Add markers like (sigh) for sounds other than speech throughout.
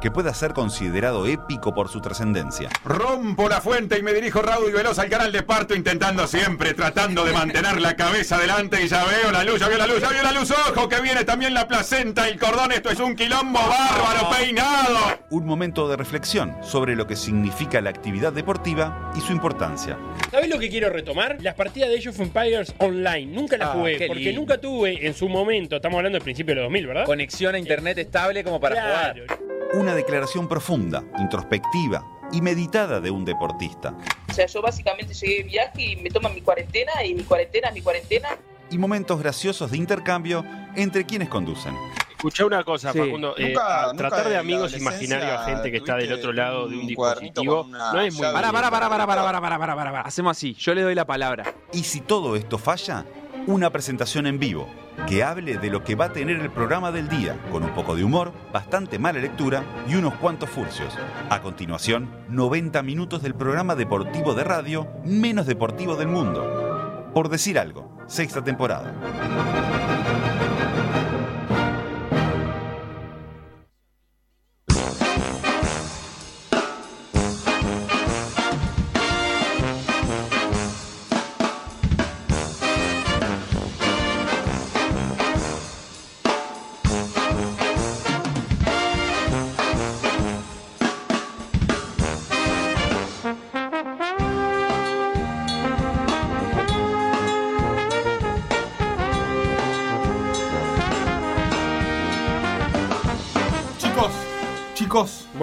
que pueda ser considerado épico por su trascendencia. Rompo la fuente y me dirijo raudo y veloz al canal de parto, intentando siempre, tratando de mantener la cabeza adelante y ya veo la luz, ya veo la luz, ya veo la luz, ojo, que viene también la placenta y el cordón, esto es un quilombo bárbaro, peinado. Un momento de reflexión sobre lo que significa la actividad deportiva y su importancia. ¿Sabes lo que quiero retomar? Las partidas de Age of Empires online. Nunca las Ah, jugué, porque lindo. nunca tuve en su momento, estamos hablando del principio de los 2000, ¿verdad? Conexión a internet estable como para Claro. jugar una declaración profunda, introspectiva y meditada de un deportista. O sea, yo básicamente llegué de viaje y me toman mi cuarentena y mi cuarentena, mi cuarentena. Y momentos graciosos de intercambio entre quienes conducen. Escuché una cosa. Facundo. Eh, tratar de amigos imaginarios a gente que está del otro lado de un, dispositivo no es muy. Pará, pará, pará, pará, pará, pará, pará, pará. Hacemos así. Yo le doy la palabra. Y si todo esto falla, una presentación en vivo que hable de lo que va a tener el programa del día, con un poco de humor, bastante mala lectura y unos cuantos furcios. A continuación, 90 minutos del programa deportivo de radio menos deportivo del mundo. Por decir algo, sexta temporada.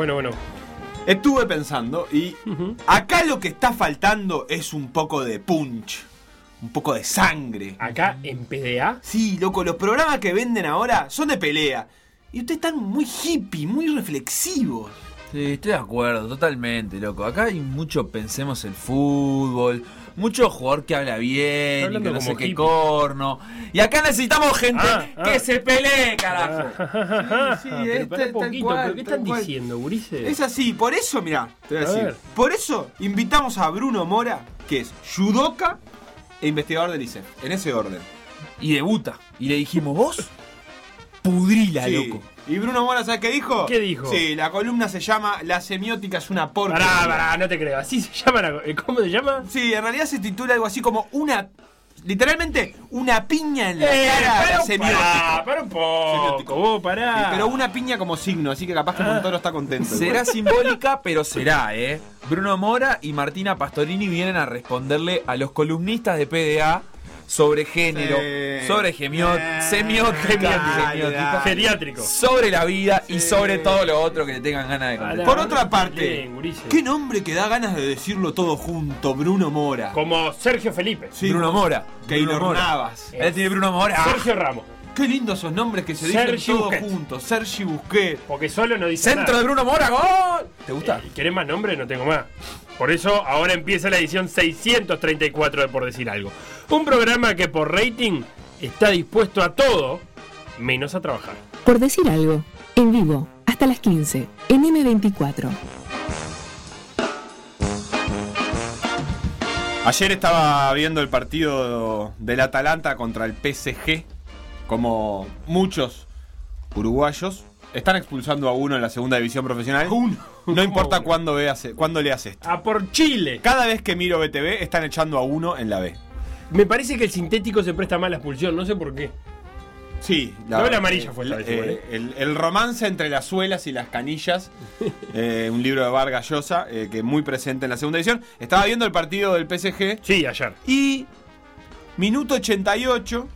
Bueno, bueno. estuve pensando y acá lo que está faltando es un poco de punch, un poco de sangre. Acá en PDA. Sí, loco, los programas que venden ahora son de pelea. Y ustedes están muy hippie, muy reflexivos. Sí, estoy de acuerdo, totalmente, loco. Acá hay mucho pensemos el fútbol, mucho jugador que habla bien y que no sé qué corno. Y acá necesitamos gente Ah, ah. que se pelee, carajo. (laughs) sí, pero este, tal poquito, cual, ¿pero qué están cual. diciendo, Gurice? Es así, por eso, mirá, te voy a, A decir. ver. Por eso invitamos a Bruno Mora, que es judoka e investigador del ICEF, en ese orden. Y debuta. Y le dijimos, vos, pudrila, Sí. loco. Y Bruno Mora, ¿sabes qué dijo? ¿Qué dijo? Sí, la columna se llama La semiótica es una porca. Pará, pará, no te creo. Así se llama la. eh, ¿Cómo se llama? Sí, en realidad se titula algo así como una. Literalmente, una piña en la Eh, cara la semiótica. pará, pará un poco, Semiótico. vos, pará. Sí, pero una piña como signo, así que capaz que Montoro está contento. Será simbólica, pero será, ¿eh? Bruno Mora y Martina Pastorini vienen a responderle a los columnistas de PDA sobre género, Sí. sobre gemiot, semiótica, dale. Geriátrico. sobre la vida y sobre todo lo otro que le tengan ganas de contar. Por otra parte, Bien. ¿qué nombre que da ganas de decirlo todo junto? Bruno Mora. Como Sergio Felipe. Sí, Bruno Mora. Keylor. Navas. Él tiene Bruno Mora. Sergio Ramos. Qué lindos esos nombres que se dicen todos Busquets. juntos. Sergi Busquets. Porque solo no dice Centro nada. de Bruno Mora, gol. ¿Te gusta? Eh, ¿Querés más nombres? No tengo más. Por eso ahora empieza la edición 634 de Por Decir Algo. Un programa que por rating está dispuesto a todo, menos a trabajar. Por decir algo, en vivo, hasta las 15, en M24. Ayer estaba viendo el partido del Atalanta contra el PSG. Como muchos uruguayos están expulsando a uno en la segunda división profesional. (laughs) No importa cuándo, veas, cuándo leas esto. A por Chile. Cada vez que miro BTV están echando a uno en la B. Me parece que el sintético se presta mal a la expulsión, no sé por qué. Sí, No, la amarilla fue vez, eh, ¿eh? el, el romance entre las suelas y las canillas, (laughs) eh, un libro de Vargas Llosa, que muy presente en la segunda edición. Estaba viendo el partido del PSG Sí, ayer. y minuto 88,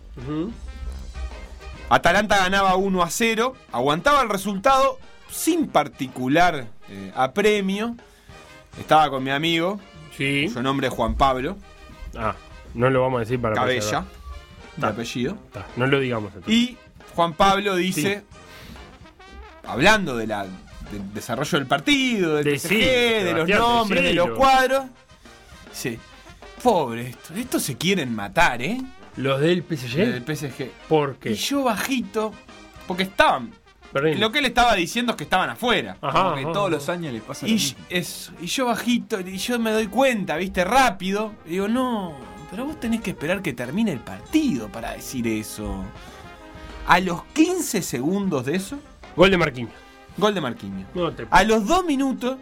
Atalanta ganaba 1 a 0, aguantaba el resultado sin particular eh, apremio. Estaba con mi amigo, Sí. su nombre es Juan Pablo, Ah, no lo vamos a decir para Cabella, de apellido. No lo digamos entonces. Y Juan Pablo dice, hablando de la, del desarrollo del partido, del De PSG, sí, de los nombres, de los cuadros, dice, pobre esto, estos se quieren matar, ¿eh? Los del PSG. Del PSG. ¿Por qué? Y yo bajito, porque estaban Berlín. Lo que él estaba diciendo es que estaban afuera. Ajá, Como que ajá, todos ajá. los años les pasa lo Y, mismo. es, y yo bajito, y yo me doy cuenta, viste, rápido. Y digo, no, pero vos tenés que esperar que termine el partido para decir eso. A los 15 segundos de eso, Gol de Marquinhos. gol de Marquinhos. No te A los 2 minutos,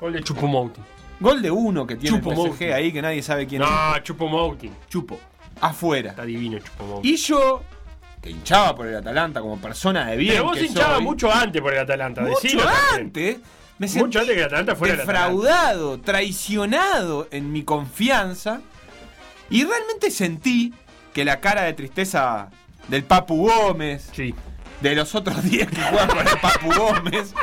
Gol de Chupomouti. gol de uno que tiene el Choupo-Moting. PSG ahí, que nadie sabe quién es. No, Chupomouti. Chupo. Afuera. Está divino Chupomouti. Y yo, que hinchaba por el Atalanta como persona de bien. Pero vos que hinchabas soy, mucho antes por el Atalanta. mucho antes. Me sentí Mucho antes que el Atalanta fuera el Atalanta. defraudado, traicionado en mi confianza. Y realmente sentí que la cara de tristeza del Papu Gómez, Sí. De los otros (laughs) 10 que juegan con el Papu Gómez,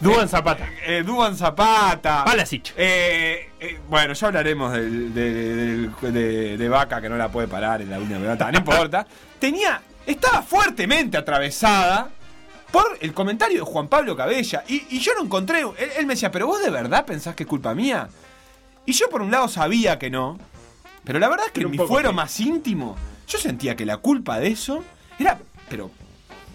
Duan Zapata. eh, Duan Zapata, Palasic. eh, eh, bueno, ya hablaremos del- de, del- de- de Vaca que no la puede parar en la última pelota, no importa. (laughs) Tenía, estaba fuertemente atravesada por el comentario de Juan Pablo Cabella. Y, y yo no encontré. Él, él me decía, ¿pero vos de verdad pensás que es culpa mía? Y yo por un lado sabía que no. Pero la verdad es que Pero en mi fuero más íntimo, yo sentía que la culpa de eso era. Pero.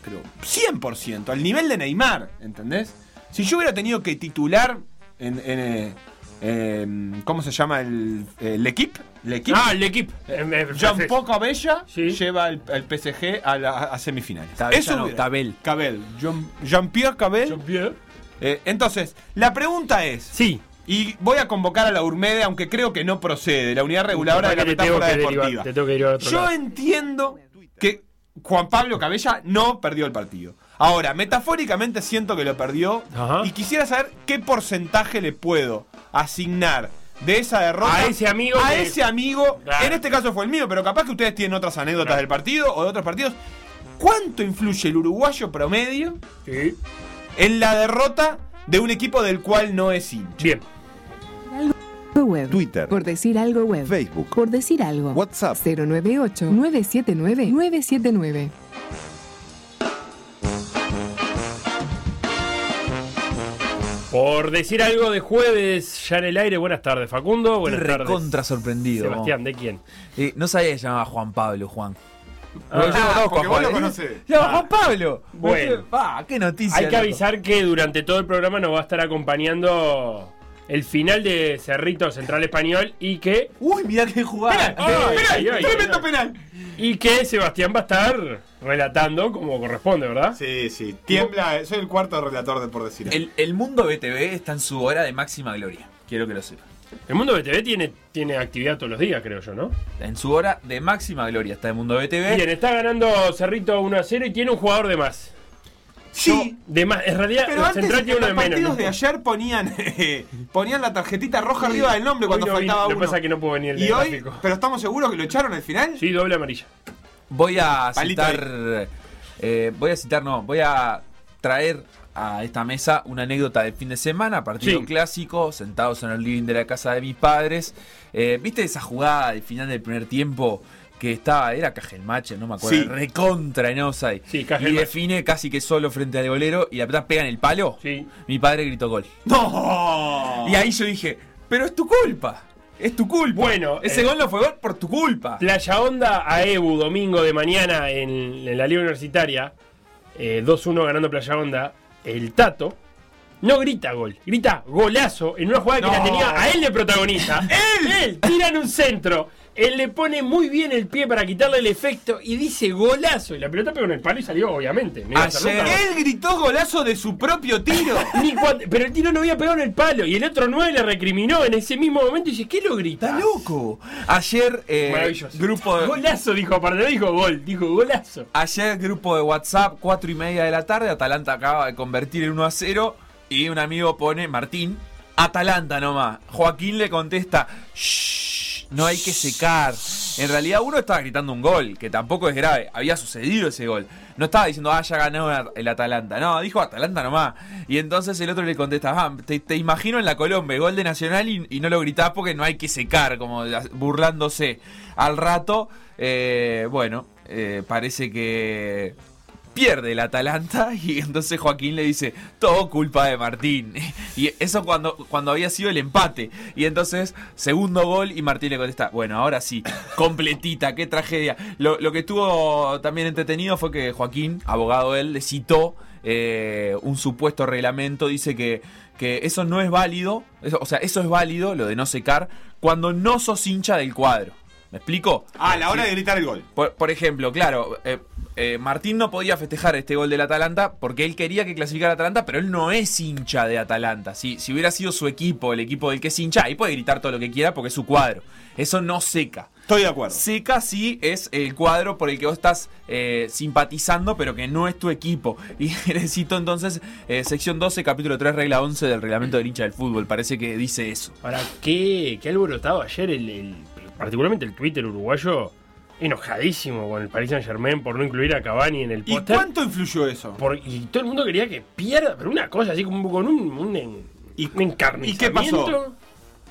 Pero 100%, al nivel de Neymar, ¿entendés? Si yo hubiera tenido que titular en. en, eh, em, ¿Cómo se llama el. el equipo? ¿El equipo? Ah, el equipo. Eh, eh, Jean francés. Paul Cabella Sí. lleva el, el PSG a, la- a semifinales. Cabella no, Cabel. Cabel. Jean- Jean-Pierre Cabel. Jean-Pierre. Eh, entonces, la pregunta es. Sí. Y voy a convocar a la Urmede, aunque creo que no procede, la unidad reguladora de la metáfora deportiva. te tengo que derivar a otro Yo lado. entiendo que Juan Pablo Cabella no perdió el partido. Ahora, metafóricamente siento que lo perdió Ajá. y quisiera saber qué porcentaje le puedo asignar de esa derrota A ese amigo a que- ese amigo. Claro. En este caso fue el mío, pero capaz que ustedes tienen otras anécdotas Claro. del partido o de otros partidos. ¿Cuánto influye el uruguayo promedio Sí. en la derrota de un equipo del cual no es hincha? Bien. Web. Twitter. Por decir algo web. Facebook. Por decir algo. WhatsApp. 098-979-979. Por decir algo de jueves, ya en el aire. Buenas tardes, Facundo. Buenas Estoy tardes. recontra sorprendido. Sebastián, ¿de quién? Eh, no sabía que se llamaba Juan Pablo, Juan. Ah, yo conozco porque vos Juan. lo conocés. Llama Juan Pablo. Bueno. Ah, qué noticia. Hay que loco. avisar que durante todo el programa nos va a estar acompañando el final de Cerrito Central Español y que Uy, mirá qué jugada. Ay, ¡Tremendo penal! y que Sebastián va a estar relatando como corresponde, ¿verdad? Sí, sí. Tiembla, soy el cuarto relator de por decir. El, el mundo BTV está en su hora de máxima gloria. Quiero que lo sepa. El mundo BTV tiene, tiene actividad todos los días, creo yo, ¿no? En su hora de máxima gloria está el mundo BTV. Bien, está ganando Cerrito 1 a 0 y tiene un jugador de más. Sí. De más. En realidad, Pero antes Central en tiene los uno de menos. partidos ¿no? de ayer ponían, eh, (laughs) ponían la tarjetita roja arriba del nombre Hoy cuando no faltaba Lo que uno. pasa es que no puedo venir el y hoy, gráfico. pero estamos seguros que lo echaron al final. Sí, doble amarilla. Voy a Palito citar. eh, voy a citar, no, voy a traer a esta mesa una anécdota del fin de semana, partido Sí. clásico, sentados en el living de la casa de mis padres. Eh, ¿Viste esa jugada del final del primer tiempo? Que estaba, era Cajelmacher, no me acuerdo, Sí. recontra en offside. Sí, y define casi que solo frente al golero y la pelota pega en el palo. Sí. Mi padre gritó gol. ¡No! Y ahí yo dije, pero es tu culpa. Es tu culpa. Bueno, ese eh, gol no fue gol por tu culpa. Playa Onda a Ebu, domingo de mañana en, en la Liga Universitaria. eh, 2-1 ganando Playa Onda. El Tato no grita gol, grita golazo en una jugada que No. la tenía a él de protagonista. (laughs) ¡Él! Él tira en un centro. Él le pone muy bien el pie para quitarle el efecto y dice golazo. Y la pelota pegó en el palo y salió, obviamente. No Ayer-. Él gritó golazo de su propio tiro. (laughs) Ni cuando- pero el tiro no había pegado en el palo. Y el otro 9 le recriminó en ese mismo momento y dice, ¿qué lo grita? Está loco. Ayer, eh, Maravilloso. grupo de, Golazo, dijo, aparte dijo gol, dijo golazo. ayer grupo de WhatsApp, 4 y media de la tarde, Atalanta acaba de convertir el 1 a 0 y un amigo pone, Martín, Atalanta nomás. Joaquín le contesta, "Shh, no hay que secar. En realidad uno estaba gritando un gol, que tampoco es grave, había sucedido ese gol. No estaba diciendo, ah, ya ganó el Atalanta. No, dijo Atalanta nomás. Y entonces el otro le contesta, ah, te, te imagino en la Colombia, gol de Nacional y, no lo gritás porque no hay que secar, como burlándose. Al rato, eh, bueno, eh, parece que pierde el Atalanta y entonces Joaquín le dice, todo culpa de Martín. (laughs) Y eso cuando, cuando había sido el empate. Y entonces, segundo gol y Martín le contesta, bueno, ahora sí, (laughs) completita, qué tragedia. Lo, lo que estuvo también entretenido fue que Joaquín, abogado él, le citó eh, un supuesto reglamento dice que, que eso no es válido, eso- o sea, eso es válido, lo de no secar, cuando no sos hincha del cuadro. ¿Me explico? Ah, a la hora de gritar el gol. Por, por ejemplo, claro, eh, eh, Martín no podía festejar este gol del Atalanta porque él quería que clasificara Atalanta, pero él no es hincha de Atalanta. Si, si hubiera sido su equipo, el equipo del que es hincha, ahí puede gritar todo lo que quiera porque es su cuadro. Eso no seca. Estoy de acuerdo. Seca sí es el cuadro por el que vos estás eh, simpatizando, pero que no es tu equipo. (laughs) Y necesito entonces eh, sección 12, capítulo 3, regla 11 del reglamento del hincha del fútbol. Parece que dice eso. Ahora, qué, qué alborotado ayer, el, el- particularmente el Twitter uruguayo, enojadísimo con el Paris Saint Germain por no incluir a Cavani en el ¿Y póster. cuánto influyó eso? Por- y todo el mundo quería que pierda, pero una cosa así como con un, un, en- ¿Y- un encarnizamiento. ¿Y qué pasó?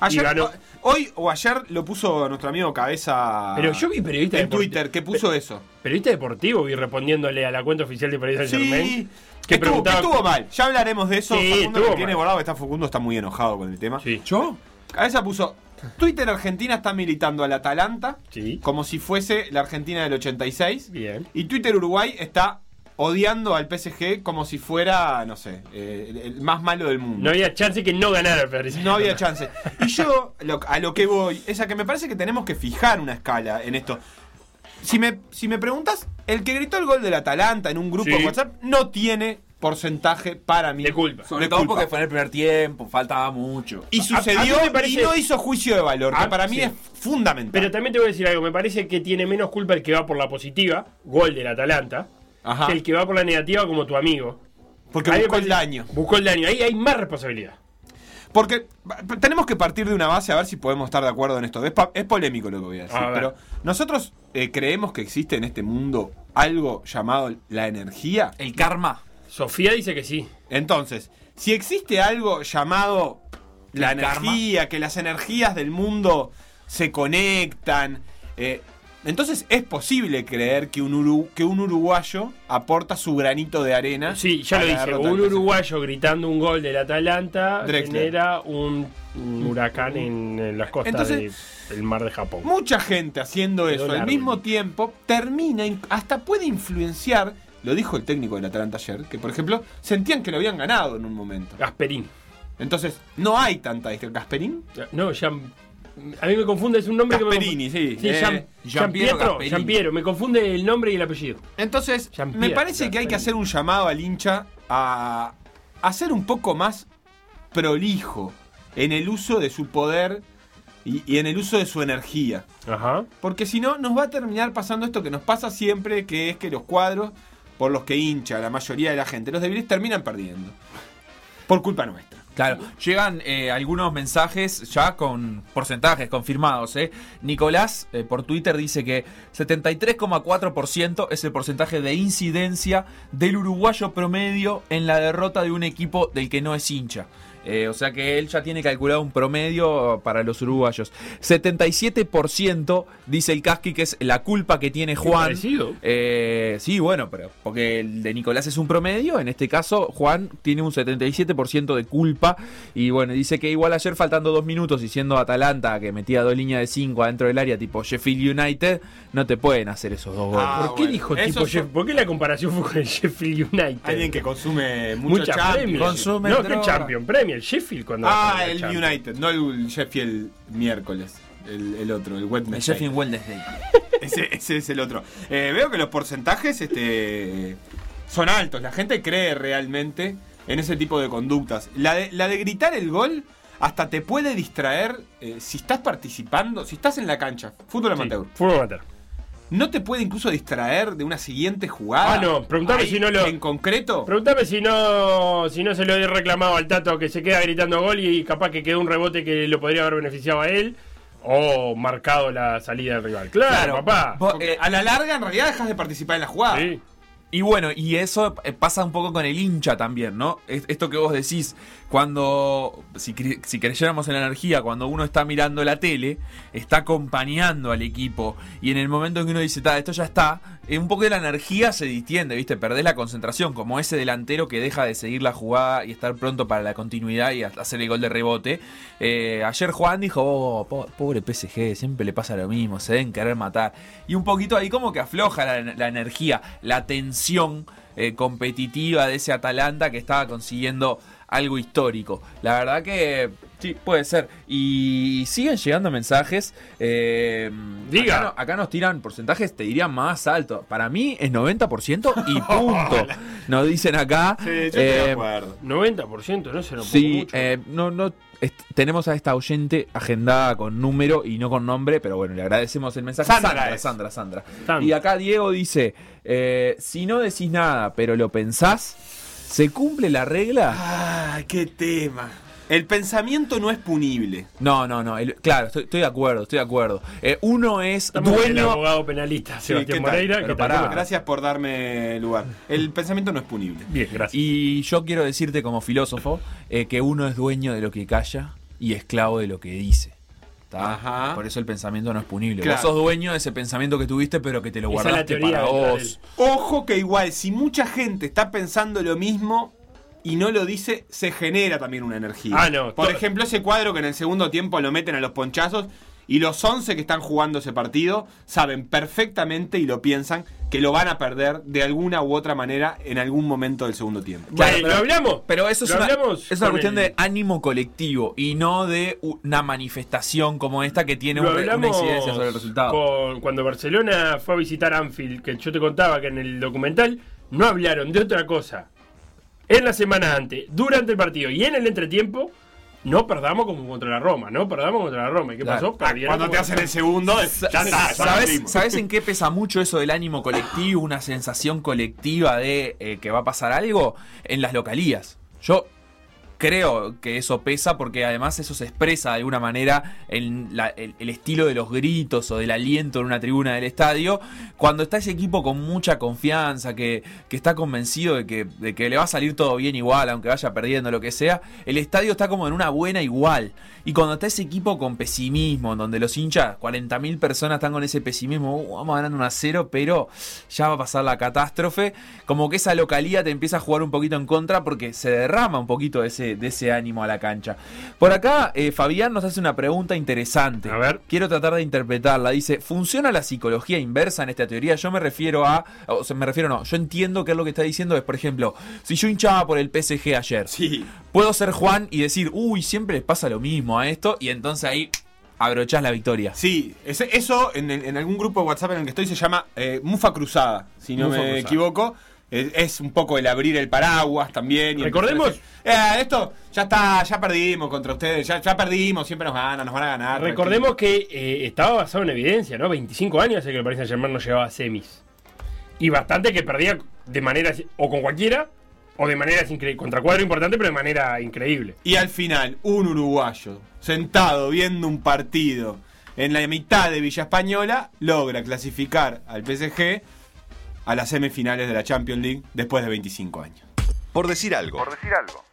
Y Ayer, ganó. hoy o ayer lo puso nuestro amigo Cabeza Pero yo vi periodistas en Twitter que puso eso. Periodista deportivo vi respondiéndole a la cuenta oficial de Paris Saint Germain. Sí, que que, estuvo, preguntaba- que estuvo mal. Ya hablaremos de eso. Sí, Facundo lo tiene guardado. Está Facundo está muy enojado con el tema. Sí. ¿Yo? Cabeza puso Twitter Argentina está militando al Atalanta Sí. como si fuese la Argentina del 86. Bien. Y Twitter Uruguay está odiando al PSG como si fuera, no sé, eh, el, más malo del mundo. No había chance que no ganara el No había chance. Y yo lo- a lo que voy es a que me parece que tenemos que fijar una escala en esto. Si me, si me preguntas, el que gritó el gol del Atalanta en un grupo Sí. de WhatsApp no tiene porcentaje para mí De culpa. Sobre de todo culpa. porque fue en el primer tiempo, faltaba mucho. Y sucedió parece- y no hizo juicio de valor, que Ah, para mí sí. es fundamental. Pero también te voy a decir algo, me parece que tiene menos culpa el que va por la positiva, gol del Atalanta, Ajá. que el que va por la negativa como tu amigo. Porque Ahí buscó el daño. Buscó el daño, ahí hay más responsabilidad. Porque tenemos que partir de una base a ver si podemos estar de acuerdo en esto. Es, polémico lo que voy a decir, A pero nosotros eh, creemos que existe en este mundo algo llamado la energía. El karma. Sofía dice que sí. Entonces, si existe algo llamado la El karma. energía, que las energías del mundo se conectan, eh, entonces es posible creer que un, uru- que un uruguayo aporta su granito de arena. Sí, ya lo derrota Un uruguayo gritando un gol del Atalanta Drexler. genera un, un huracán en, en las costas Entonces- de- del mar de Japón. Mucha gente haciendo eso al mismo tiempo termina, in- hasta puede influenciar, lo dijo el técnico del Atalanta ayer, que por ejemplo sentían que lo habían ganado en un momento. Gasperín. Entonces, no hay tanta discrepancia. ¿Gasperín? No, Jean- A mí me confunde, es un nombre Gasperini, que me sí. confunde. Eh, Jean, Jean Pietro. Jean Piero, me confunde el nombre y el apellido. Entonces, me parece que hay que hacer un llamado al hincha a, a ser un poco más prolijo en el uso de su poder y, y en el uso de su energía. Ajá. Porque si no, nos va a terminar pasando esto que nos pasa siempre, que es que los cuadros por los que hincha la mayoría de la gente, los débiles, terminan perdiendo. Por culpa nuestra. Claro, llegan eh, algunos mensajes ya con porcentajes confirmados. ¿eh? Nicolás eh, por Twitter dice que 73,4% es el porcentaje de incidencia del uruguayo promedio en la derrota de un equipo del que no es hincha. Eh, o sea que él ya tiene calculado un promedio para los uruguayos. 77% dice el Casqui que es la culpa que tiene Juan. parecido. Eh, sí, bueno, pero porque el de Nicolás es un promedio, en este caso Juan tiene un 77% de culpa y bueno, dice que igual ayer faltando dos minutos y siendo Atalanta que metía dos líneas de 5 adentro del área tipo Sheffield United, no te pueden hacer esos dos goles. Ah, ¿Por qué bueno. dijo tipo son- Jeff? ¿Por qué la comparación fue con el Sheffield United? Alguien que consume mucho Mucha Champions. Premier. Consume no, que Premier, Sheffield cuando Ah, el Champions. United, no el Sheffield miércoles. El, el otro, el Wednesday. El Sheffield Wednesday. (laughs) Ese, ese es el otro. Eh, veo que los porcentajes este, son altos. La gente cree realmente en ese tipo de conductas. La de, la de gritar el gol hasta te puede distraer eh, si estás participando, si estás en la cancha. Fútbol Sí, amateur. fútbol amateur. ¿No te puede incluso distraer de una siguiente jugada? Ah, no, preguntame Ahí, si no lo- En concreto. Pregúntame si no, si no se lo he reclamado al Tato que se queda gritando gol y capaz que quedó un rebote que lo podría haber beneficiado a él o marcado la salida del rival. Claro, Claro. papá. Vos- eh, a la larga en realidad dejas de participar en la jugada. Sí. Y bueno, y eso eh, pasa un poco con el hincha también, ¿no? Es- Esto que vos decís, cuando, si, cre- si creyéramos en la energía, cuando uno está mirando la tele, está acompañando al equipo. Y en el momento en que uno dice, "Ta, esto ya está, eh, un poco de la energía se distiende, ¿viste? Perdés la concentración, como ese delantero que deja de seguir la jugada y estar pronto para la continuidad y hacer el gol de rebote. Eh, ayer Juan dijo, oh, po- pobre PSG, siempre le pasa lo mismo, se deben querer matar. Y un poquito ahí como que afloja la, la energía, la tensión eh, competitiva de ese Atalanta que estaba consiguiendo algo histórico. La verdad que sí, puede ser. Y siguen llegando mensajes. eh, Diga. Acá, no- acá nos tiran porcentajes, te dirían más alto. Para mí es 90% y (laughs) punto. Nos dicen acá. Sí, yo estoy de eh, acuerdo. 90%, no se lo Sí, mucho. eh, no, no, tenemos a esta oyente agendada con número y no con nombre, pero bueno, le agradecemos el mensaje. Sandra. Sandra, Sandra. Sandra. Y acá Diego dice, eh, si no decís nada, pero lo pensás, ¿se cumple la regla? Ay, qué tema. El pensamiento no es punible. No, no, no, el- claro, estoy, estoy de acuerdo, estoy de acuerdo. Eh, uno es Estamos con el dueño... abogado penalista, Sí, Sebastián ¿qué tal? Moreira. Pero que tal? pará. ¿Cómo estás? Gracias por darme lugar. El pensamiento no es punible. Bien, gracias. Y yo quiero decirte como filósofo eh, que uno es dueño de lo que calla y esclavo de lo que dice. Por eso el pensamiento no es punible. Claro. Vos sos dueño de ese pensamiento que tuviste, pero que te lo Esa es la guardaste teoría para vos. Ojo que igual, si mucha gente está pensando lo mismo y no lo dice, se genera también una energía. Ah, no, Por ejemplo, ese cuadro que en el segundo tiempo lo meten a los ponchazos y los 11 que están jugando ese partido saben perfectamente y lo piensan que lo van a perder de alguna u otra manera en algún momento del segundo tiempo. Bueno, Claro, ¿Lo hablamos? Pero eso es ¿Lo una, es cuestión el- de ánimo colectivo y no de una manifestación como esta que tiene Lo un una incidencia sobre el resultado. con- cuando Barcelona fue a visitar Anfield, que yo te contaba que en el documental no hablaron de otra cosa. En la semana antes, durante el partido y en el entretiempo, no perdamos como contra la Roma, no perdamos contra la Roma. ¿Y qué Claro. pasó? Perdieron Cuando te hacen el segundo, ya está, ¿Sabes. ¿Sabes en qué pesa mucho eso del ánimo colectivo, una sensación colectiva de eh, que va a pasar algo? En las localías. Yo creo que eso pesa porque además eso se expresa de alguna manera en el, estilo de los gritos o del aliento en una tribuna del estadio. Cuando está ese equipo con mucha confianza, que, que está convencido de que, de que le va a salir todo bien igual, aunque vaya perdiendo lo que sea, el estadio está como en una buena igual. Y cuando está ese equipo con pesimismo, donde los hinchas, 40.000 personas están con ese pesimismo, "Uh, vamos ganando 1 a 0, pero ya va a pasar la catástrofe, como que esa localía te empieza a jugar un poquito en contra porque se derrama un poquito de ese, de ese ánimo a la cancha. Por acá, eh, Fabián nos hace una pregunta interesante. A ver. Quiero tratar de interpretarla. Dice, ¿funciona la psicología inversa en esta teoría? Yo me refiero a, o sea, me refiero no, yo entiendo que es lo que está diciendo es, por ejemplo, si yo hinchaba por el PSG ayer, Sí. puedo ser Juan y decir, uy, siempre les pasa lo mismo a esto, y entonces ahí abrochás la victoria. Sí, ese- eso en, algún grupo de WhatsApp en el que estoy se llama eh, Mufa Cruzada, si no Mufa me Cruzada. equivoco. Es, es un poco el abrir el paraguas también. y Recordemos- empezar "Eh, esto ya está, ya perdimos contra ustedes, ya, ya perdimos, siempre nos ganan, nos van a ganar. Recordemos que eh, estaba basado en evidencia, ¿no? 25 años hace que el Paris Saint Germain no llegaba a semis. Y bastante que perdía de manera o con cualquiera o de maneras increíbles. Contra cuadro importante, pero de manera increíble. Y al final, un uruguayo sentado viendo un partido en la mitad de Villa Española logra clasificar al PSG a las semifinales de la Champions League después de 25 años. Por decir algo. Por decir algo.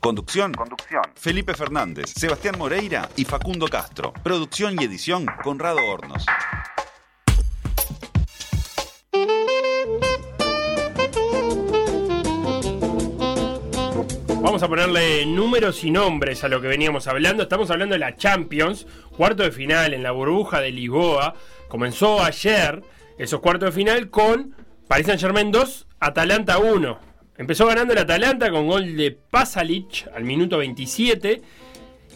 Conducción. Conducción. Felipe Fernández, Sebastián Moreira y Facundo Castro. Producción y edición Conrado Hornos. Vamos a ponerle números y nombres a lo que veníamos hablando. Estamos hablando de la Champions, cuarto de final en la burbuja de Lisboa. Comenzó ayer esos cuartos de final con Paris Saint Germain 2, Atalanta 1. Empezó ganando el Atalanta con gol de Pasalic al minuto 27.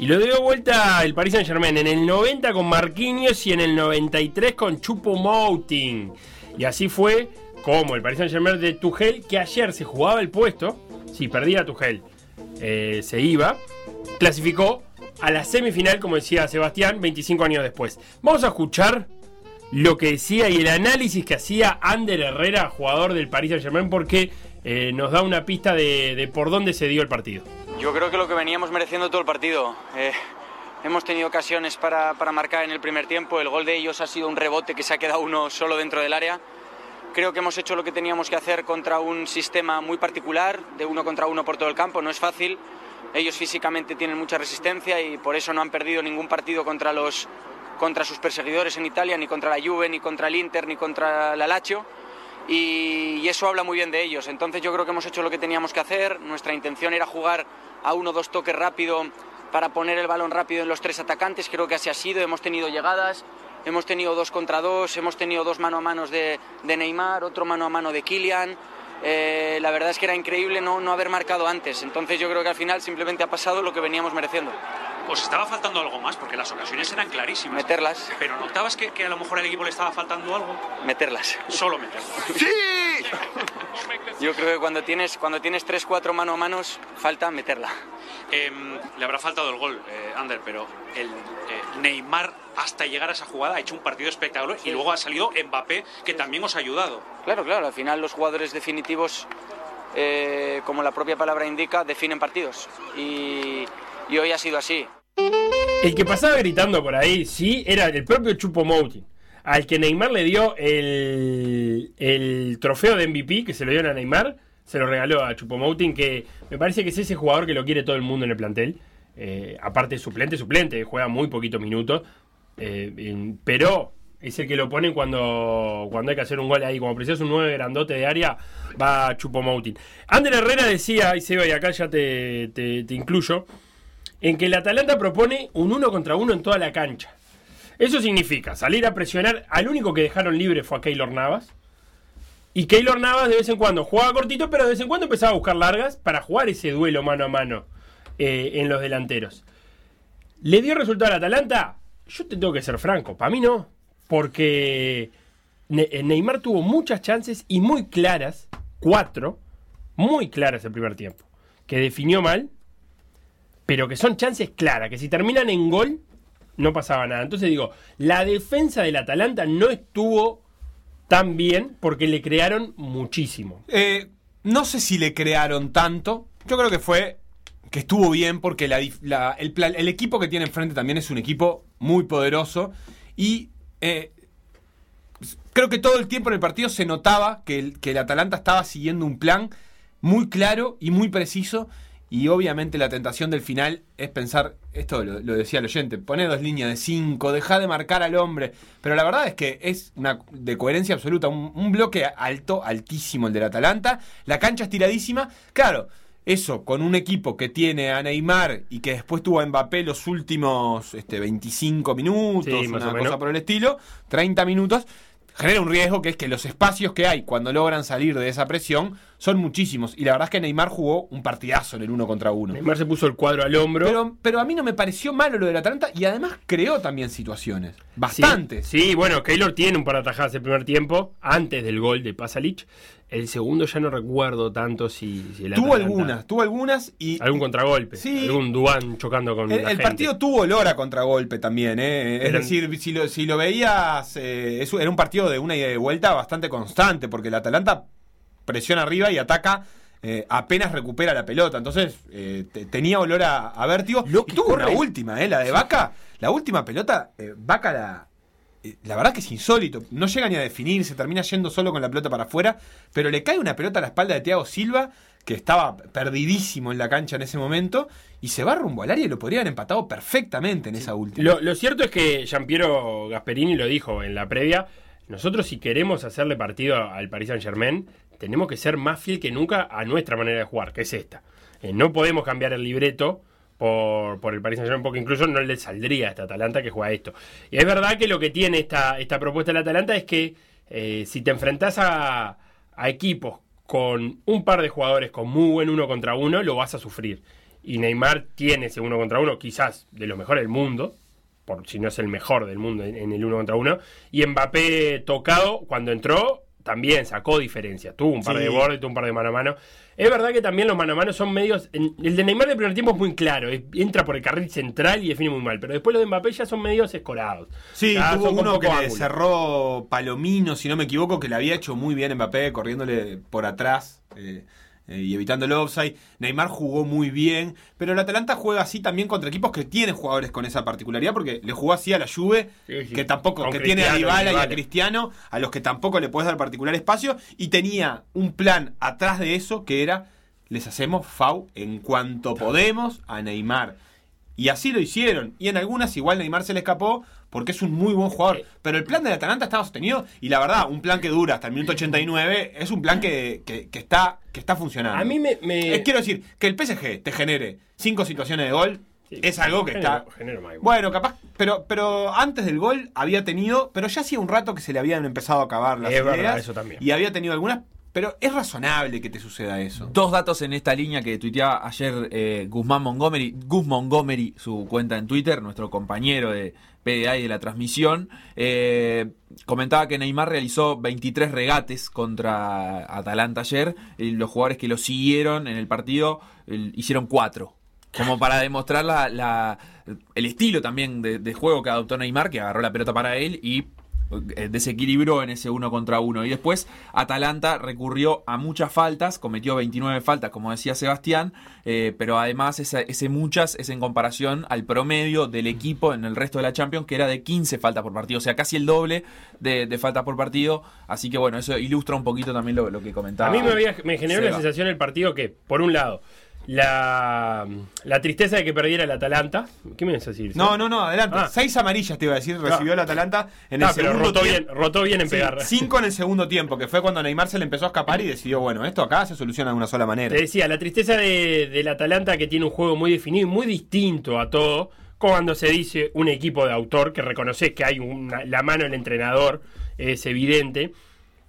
Y lo dio vuelta el Paris Saint Germain en el 90 con Marquinhos y en el 93 con Chupo Moting. Y así fue como el Paris Saint Germain de Tuchel, que ayer se jugaba el puesto, si perdía Tuchel, eh, se iba, clasificó a la semifinal, como decía Sebastián, 25 años después. Vamos a escuchar lo que decía y el análisis que hacía Ander Herrera, jugador del Paris Saint Germain, porque eh, nos da una pista de, de por dónde se dio el partido. Yo creo que lo que veníamos mereciendo todo el partido. Eh, hemos tenido ocasiones para, para marcar en el primer tiempo. El gol de ellos ha sido un rebote que se ha quedado uno solo dentro del área. Creo que hemos hecho lo que teníamos que hacer contra un sistema muy particular, de uno contra uno por todo el campo. No es fácil. Ellos físicamente tienen mucha resistencia y por eso no han perdido ningún partido contra, los, contra sus perseguidores en Italia, ni contra la Juve, ni contra el Inter, ni contra la Lazio y, y eso habla muy bien de ellos. Entonces yo creo que hemos hecho lo que teníamos que hacer. Nuestra intención era jugar a uno o dos toques rápido para poner el balón rápido en los tres atacantes. Creo que así ha sido. Hemos tenido llegadas, hemos tenido dos contra dos, hemos tenido dos mano a manos de, de Neymar, otro mano a mano de Kylian. eh, la verdad es que era increíble no, no haber marcado antes. Entonces yo creo que al final simplemente ha pasado lo que veníamos mereciendo. Pues estaba faltando algo más, porque las ocasiones eran clarísimas. Meterlas. Pero ¿notabas que, que a lo mejor al equipo le estaba faltando algo? Meterlas. Solo meterlas. (laughs) Yo creo que cuando tienes, cuando tienes 3-4 mano a manos, falta meterla. Em, le habrá faltado el gol, eh, Ander, pero el eh, Neymar hasta llegar a esa jugada ha hecho un partido espectacular y luego ha salido Mbappé, que también os ha ayudado. Claro, claro, al final los jugadores definitivos, eh, como la propia palabra indica, definen partidos. Y, y hoy ha sido así. El que pasaba gritando por ahí, sí, era el propio Chupo Moutin. Al que Neymar le dio el, el trofeo de MVP, que se lo dieron a Neymar, se lo regaló a Chupo Moutin, que me parece que es ese jugador que lo quiere todo el mundo en el plantel. Eh, aparte suplente, suplente, juega muy poquitos minutos. eh, pero es el que lo ponen cuando, cuando hay que hacer un gol ahí. Como precisas un 9 grandote de área, va Chupo Moutin. Ander Herrera decía, y Seba, y acá ya te- te incluyo, en que el Atalanta propone un uno contra uno en toda la cancha. Eso significa salir a presionar. Al único que dejaron libre fue a Keylor Navas. Y Keylor Navas de vez en cuando jugaba cortito, pero de vez en cuando empezaba a buscar largas para jugar ese duelo mano a mano eh, en los delanteros. ¿Le dio resultado al Atalanta? Yo te tengo que ser franco, para mí no. Porque eh, Neymar tuvo muchas chances y muy claras, cuatro, muy claras el primer tiempo, que definió mal, pero que son chances claras, que si terminan en gol, no pasaba nada. Entonces digo, la defensa del Atalanta no estuvo tan bien porque le crearon muchísimo. Eh, no sé si le crearon tanto. Yo creo que fue que estuvo bien porque el equipo que tiene enfrente también es un equipo muy poderoso y eh, creo que todo el tiempo en el partido se notaba que el, que el Atalanta estaba siguiendo un plan muy claro y muy preciso y obviamente la tentación del final es pensar, esto lo, lo decía el oyente, pone dos líneas de cinco, deja de marcar al hombre, pero la verdad es que es una de coherencia absoluta, un, un bloque alto, altísimo el del Atalanta, la cancha estiradísima, claro, eso con un equipo que tiene a Neymar y que después tuvo a Mbappé los últimos este, 25 minutos, Sí, una menos. cosa por el estilo, 30 minutos, genera un riesgo que es que los espacios que hay cuando logran salir de esa presión son muchísimos. Y la verdad es que Neymar jugó un partidazo en el uno contra uno. Neymar se puso el cuadro al hombro. Pero, pero a mí no me pareció malo lo del Atalanta y además creó también situaciones. Bastantes. Sí, sí, bueno, Keylor tiene un par de atajadas el primer tiempo, antes del gol de Pasalic. El segundo ya no recuerdo tanto si, si el tuvo Atalanta- algunas, tuvo algunas y. Algún contragolpe. Sí. Algún Duan chocando con El, la el gente. partido tuvo olor a contragolpe también, ¿eh? Es decir, si lo, si lo veías, eh, era un partido de una ida y de vuelta bastante constante, porque el Atalanta presiona arriba y ataca. eh, apenas recupera la pelota, entonces eh, te- tenía olor a, a vértigo. y tuvo una última, ¿eh? la de Vaca, la última pelota, eh, Vaca la, la verdad que es insólito. No llega ni a definir, se termina yendo solo con la pelota para afuera. Pero le cae una pelota a la espalda de Thiago Silva, que estaba perdidísimo en la cancha en ese momento. Y se va rumbo al área y lo podrían haber empatado perfectamente en esa última. Lo, lo cierto es que Giampiero Gasperini lo dijo en la previa. Nosotros, si queremos hacerle partido al Paris Saint Germain, tenemos que ser más fiel que nunca a nuestra manera de jugar, que es esta. Eh, no podemos cambiar el libreto por, por el Paris Saint Germain, porque incluso no le saldría a esta Atalanta que juega esto. Y es verdad que lo que tiene esta, esta propuesta del Atalanta es que eh, si te enfrentás a, equipos con un par de jugadores con muy buen uno contra uno, lo vas a sufrir. Y Neymar tiene ese uno contra uno, quizás de los mejores del mundo, por si no es el mejor del mundo en, en el uno contra uno. Y Mbappé tocado, cuando entró, también sacó diferencias. Tuvo un par Sí. de bordes, tuvo un par de mano a mano. Es verdad que también los mano a mano son medios. el de Neymar del primer tiempo es muy claro, entra por el carril central y define muy mal. Pero después los de Mbappé ya son medios escorados. Sí, Ya tuvo uno que le cerró Palomino, si no me equivoco, que le había hecho muy bien Mbappé, corriéndole por atrás eh, eh, y evitando el offside. Neymar jugó muy bien, pero el Atalanta juega así también contra equipos que tienen jugadores con esa particularidad, porque le jugó así a la Juve, Sí, sí. que tampoco, Con que tiene a Dybala y a. Cristiano, a los que tampoco le puedes dar particular espacio, y tenía un plan atrás de eso que era, les hacemos FAU en cuanto podemos a Neymar. Y así lo hicieron. Y en algunas igual Neymar se le escapó porque es un muy buen jugador. Pero el plan del Atalanta estaba sostenido y la verdad, un plan que dura hasta el minuto 89 es un plan que, que- que está, que está funcionando. A mí me. me- Eh, quiero decir, que el PSG te genere cinco situaciones de gol Sí, es algo que genero- está... genero. Bueno, capaz, pero, pero antes del gol había tenido, pero ya hacía un rato que se le habían empezado a acabar las Es verdad, ideas eso también. y había tenido algunas, pero es razonable que te suceda eso. Dos datos en esta línea que tuiteaba ayer eh, Guzmán Montgomery, Gus Montgomery, su cuenta en Twitter, nuestro compañero de PDA y de la transmisión, eh, comentaba que Neymar realizó 23 regates contra Atalanta ayer, y los jugadores que lo siguieron en el partido hicieron 4. Como para demostrar la, el estilo también de, de juego que adoptó Neymar, que agarró la pelota para él y desequilibró en ese uno contra uno. Y después Atalanta recurrió a muchas faltas, cometió 29 faltas, como decía Sebastián, eh, pero además esa- ese muchas es en comparación al promedio del equipo en el resto de la Champions, que era de 15 faltas por partido, o sea, casi el doble de, de faltas por partido. Así que bueno, eso ilustra un poquito también lo, lo que comentaba. A mí me, había- me generó Seba. la sensación el partido que, por un lado, la, la tristeza de que perdiera el Atalanta. ¿Qué me vas a decir? No, no, no, adelante. Ah. Seis amarillas te iba a decir, recibió el Atalanta en Ah, el pero segundo rotó bien, rotó bien en Sí, pegar. Cinco en el segundo tiempo, que fue cuando Neymar se le empezó a escapar y decidió, bueno, esto acá se soluciona de una sola manera. Te decía, la tristeza de, del Atalanta que tiene un juego muy definido y muy distinto a todo, cuando se dice un equipo de autor, que reconoces que hay una- la mano del entrenador, es evidente,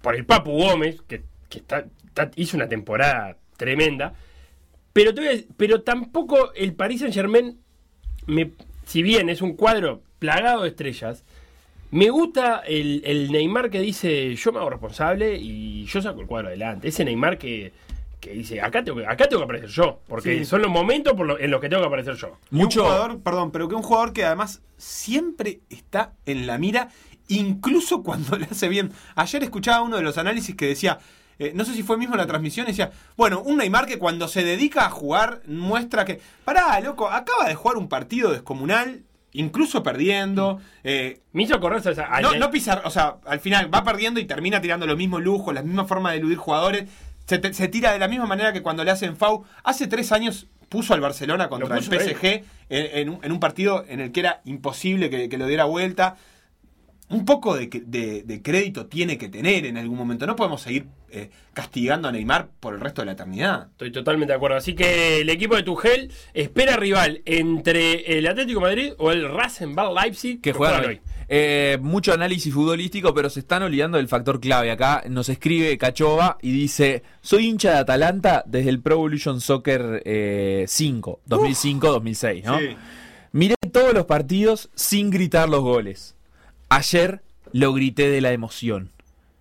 por el Papu Gómez, que, que está- está- hizo una temporada tremenda, pero, te voy a decir- pero tampoco el Paris Saint Germain, me, si bien es un cuadro plagado de estrellas, me gusta el, el Neymar que dice yo me hago responsable y yo saco el cuadro adelante. Ese Neymar que, que dice acá tengo que, acá tengo que aparecer yo, porque Sí. son los momentos por lo- en los que tengo que aparecer yo. Y Un jugador, perdón, pero que un jugador que además siempre está en la mira, incluso cuando (laughs) le hace bien. Ayer escuchaba uno de los análisis que decía, eh, no sé si fue mismo la transmisión, decía, bueno, un Neymar que cuando se dedica a jugar muestra que, pará, loco, acaba de jugar un partido descomunal. Incluso perdiendo. eh, Me hizo correr esa- a- no, no pisar, o sea, al final va perdiendo y termina tirando los mismos lujos, la misma forma de eludir jugadores. Se, tira de la misma manera que cuando le hacen FAU. Hace tres años puso al Barcelona contra el. PSG en, en un, en un partido en el que era imposible que, que lo diera vuelta. Un poco de, que- de- de crédito tiene que tener en algún momento. No podemos seguir eh, castigando a Neymar por el resto de la eternidad. Estoy totalmente de acuerdo. Así que el equipo de Tuchel espera rival entre el Atlético de Madrid o el Rasenball Leipzig que juegan hoy. Eh, mucho análisis futbolístico, pero se están olvidando del factor clave. Acá nos escribe Cachova y dice: Soy hincha de Atalanta desde el Pro Evolution Soccer eh, 5, 2005-2006, ¿no? Sí. Miré todos los partidos sin gritar los goles. Ayer lo grité de la emoción.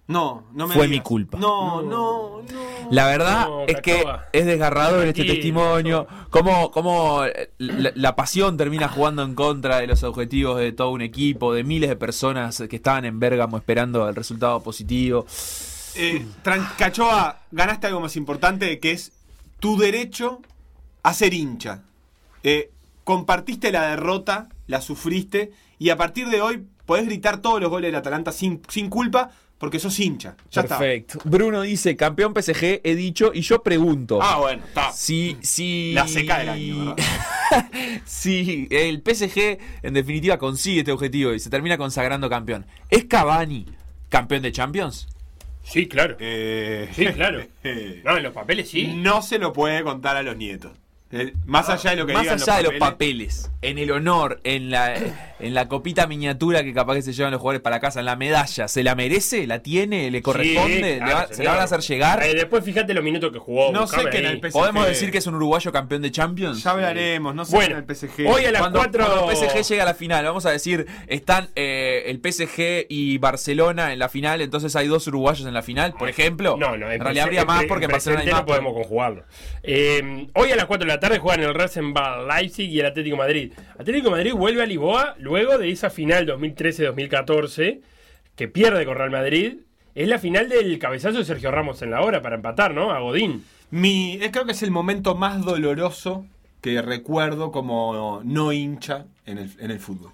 No, no me Fue digas. mi culpa. No, no, no. La verdad No, es que es desgarrador este testimonio. Cómo, cómo eh, la, la pasión termina jugando en contra de los objetivos de todo un equipo, de miles de personas que estaban en Bérgamo esperando el resultado positivo. Eh, Cachoa, ganaste algo más importante que es tu derecho a ser hincha. Eh, compartiste la derrota, la sufriste y a partir de hoy podés gritar todos los goles del Atalanta sin, sin culpa porque sos hincha. Ya Perfecto. Bruno dice, campeón PSG, he dicho, y yo pregunto. Ah, bueno, está. Si, si, La seca del año, ¿verdad? (laughs) si el PSG en definitiva consigue este objetivo y se termina consagrando campeón, ¿es Cavani campeón de Champions? Sí, claro. Eh, Sí, claro. (laughs) No, en los papeles sí. No se lo puede contar a los nietos. Eh, más allá de lo que Más digan allá de los papeles, en el honor, en la, en la copita miniatura que capaz que se llevan los jugadores para casa, en la medalla, ¿se la merece? ¿La tiene? ¿Le corresponde? Sí, ¿Le claro, va- ¿Se la van a hacer llegar? Eh, después fíjate los minutos que jugó. No sé que en el PSG ¿Podemos decir que es un uruguayo campeón de Champions? Ya hablaremos, no sé Bueno, en el PSG. hoy a las Cuando, 4 cuando PSG llega a la final, vamos a decir, están eh, el PSG y Barcelona en la final, entonces hay dos uruguayos en la final, por ejemplo. No, no, en realidad habría más porque en Barcelona hay no más. podemos conjugarlo. Eh, hoy a las 4 de la tarde juegan el Rasenball Leipzig y el Atlético de Madrid. Atlético de Madrid vuelve a Lisboa luego de esa final 2013-2014 que pierde con Real Madrid. Es la final del cabezazo de Sergio Ramos en la hora para empatar, ¿no? A Godín. Mi, eh, creo que es el momento más doloroso que recuerdo como no hincha en el, en el fútbol.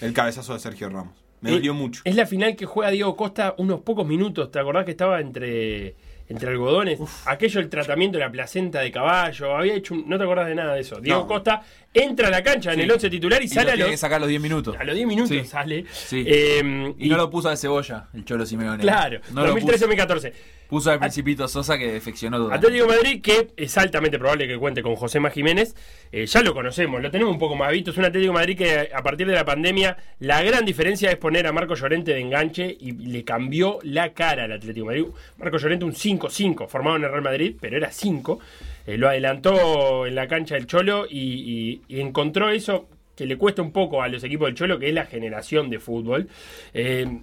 El cabezazo de Sergio Ramos. Me dolió mucho. Es la final que juega Diego Costa unos pocos minutos. ¿Te acordás que estaba entre, entre algodones? Aquello, el tratamiento de la placenta de caballo. Había hecho. un- No te acordás de nada de eso. Diego No. Costa entra a la cancha en el 11 titular y, Y sale lo a los, que sacar los 10 minutos. a los 10 minutos. Sí. Sale. Sí. Eh, Y, no lo puso de cebolla, el Cholo Simeone. Claro, no lo puso. 2013-2014. Puso al Principito Sosa que defeccionó todo. Atlético de Madrid, que es altamente probable que cuente con José Jiménez, eh, ya lo conocemos, lo tenemos un poco más visto. Es un Atlético de Madrid que a partir de la pandemia, la gran diferencia es poner a Marco Llorente de enganche y le cambió la cara al Atlético de Madrid. Marco Llorente, un 5-5, formado en el Real Madrid, pero era 5. Eh, lo adelantó en la cancha del Cholo y, encontró eso que le cuesta un poco a los equipos del Cholo, que es la generación de fútbol. Eh,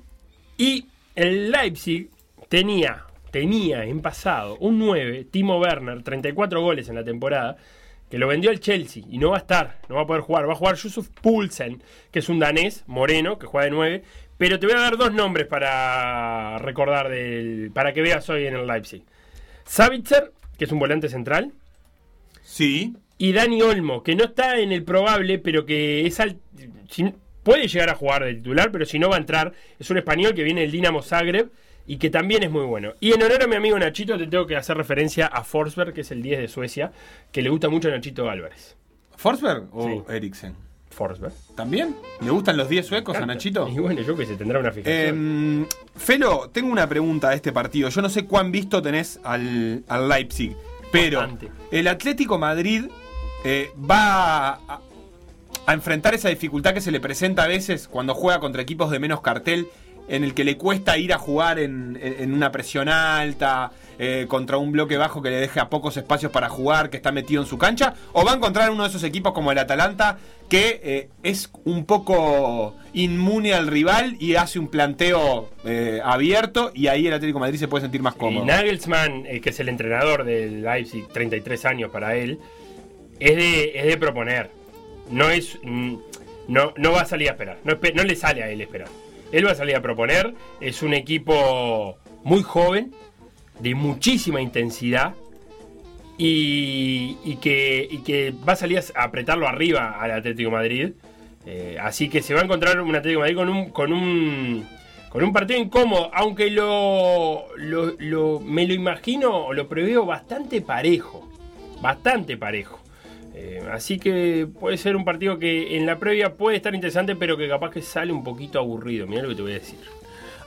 y el Leipzig tenía, tenía en pasado un 9, Timo Werner, 34 goles en la temporada, que lo vendió el Chelsea y no va a estar, no va a poder jugar. Va a jugar Yusuf Poulsen, que es un danés moreno que juega de 9. Pero te voy a dar dos nombres para recordar del, para que veas hoy en el Leipzig. Savitzer, que es un volante central. Sí. Y Dani Olmo, que no está en el probable, pero que es al- si- puede llegar a jugar de titular, pero si no va a entrar. Es un español que viene del Dinamo Zagreb y que también es muy bueno. Y en honor a mi amigo Nachito, te tengo que hacer referencia a Forsberg, que es el 10 de Suecia, que le gusta mucho a Nachito Álvarez. ¿Forsberg o Sí. Eriksen? Forsberg. ¿También? ¿Le gustan los 10 suecos a. Nachito? Y bueno, yo que se tendrá una fijación. Eh, Felo, tengo una pregunta de este partido. Yo no sé cuán visto tenés al, al Leipzig, pero Bastante. el Atlético Madrid eh, va a, a enfrentar esa dificultad que se le presenta a veces cuando juega contra equipos de menos cartel, en el que le cuesta ir a jugar en, en- una presión alta, eh, contra un bloque bajo que le deje a pocos espacios para jugar, que está metido en su cancha, o va a encontrar uno de esos equipos como el Atalanta, que eh, es un poco inmune al rival y hace un planteo eh, abierto, y ahí el Atlético de Madrid se puede sentir más Y cómodo. Nagelsmann, eh, que es el entrenador del Leipzig, 33 años para él, es de, es de proponer. No es. mm, No, no va a salir a esperar. No, no le sale a él esperar. Él va a salir a proponer. Es un equipo muy joven, de muchísima intensidad. Y, que, va a salir a apretarlo arriba al Atlético Madrid. Eh, así que se va a encontrar un Atlético Madrid con un, partido incómodo, aunque me lo imagino o lo preveo bastante parejo. Bastante parejo. Eh, así que puede ser un partido que en la previa puede estar interesante, pero que capaz que sale un poquito aburrido. Mira lo que te voy a decir.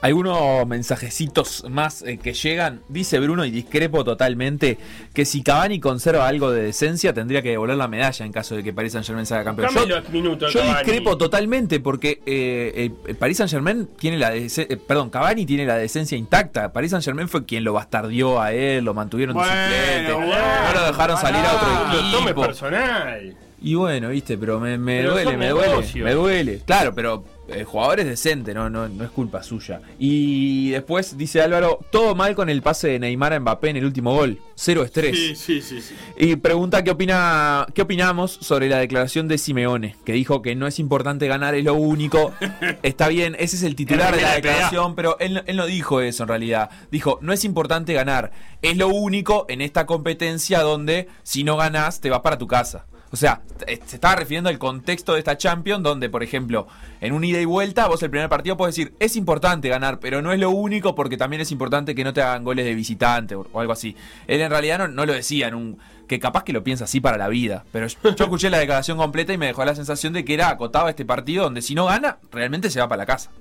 Algunos mensajecitos más eh, que llegan. Dice Bruno, y discrepo totalmente, que si Cavani conserva algo de decencia, tendría que devolver la medalla en caso de que Paris Saint Germain sea campeón. Yo, los minutos, yo discrepo totalmente porque eh, el Paris Saint Germain tiene la eh, perdón, Cavani tiene la decencia intacta. Paris Saint Germain fue quien lo bastardió a él, lo mantuvieron de suplente, no lo dejaron salir a otro equipo. personal. Y bueno, viste, pero me, me Pero duele, me duele, me duele. Claro, pero el jugador es decente, no, no, no es culpa suya. Y después dice Álvaro, todo mal con el pase de Neymar a Mbappé en el último gol. Cero estrés. Sí, sí, sí. sí. Y pregunta qué opina, qué opinamos sobre la declaración de Simeone, que dijo que no es importante ganar, es lo único. (laughs) Está bien, ese es el titular de la declaración, pero él, él no dijo eso en realidad. Dijo, no es importante ganar, es lo único en esta competencia donde si no ganás te vas para tu casa. O sea, se estaba refiriendo al contexto de esta Champions, donde, por ejemplo, en un ida y vuelta, vos el primer partido puedes decir, es importante ganar, pero no es lo único porque también es importante que no te hagan goles de visitante o, algo así. Él en realidad no, lo decía en un. que capaz que lo piensa así para la vida. Pero yo, escuché la declaración completa y me dejó la sensación de que era acotado este partido donde si no gana, realmente se va para la casa.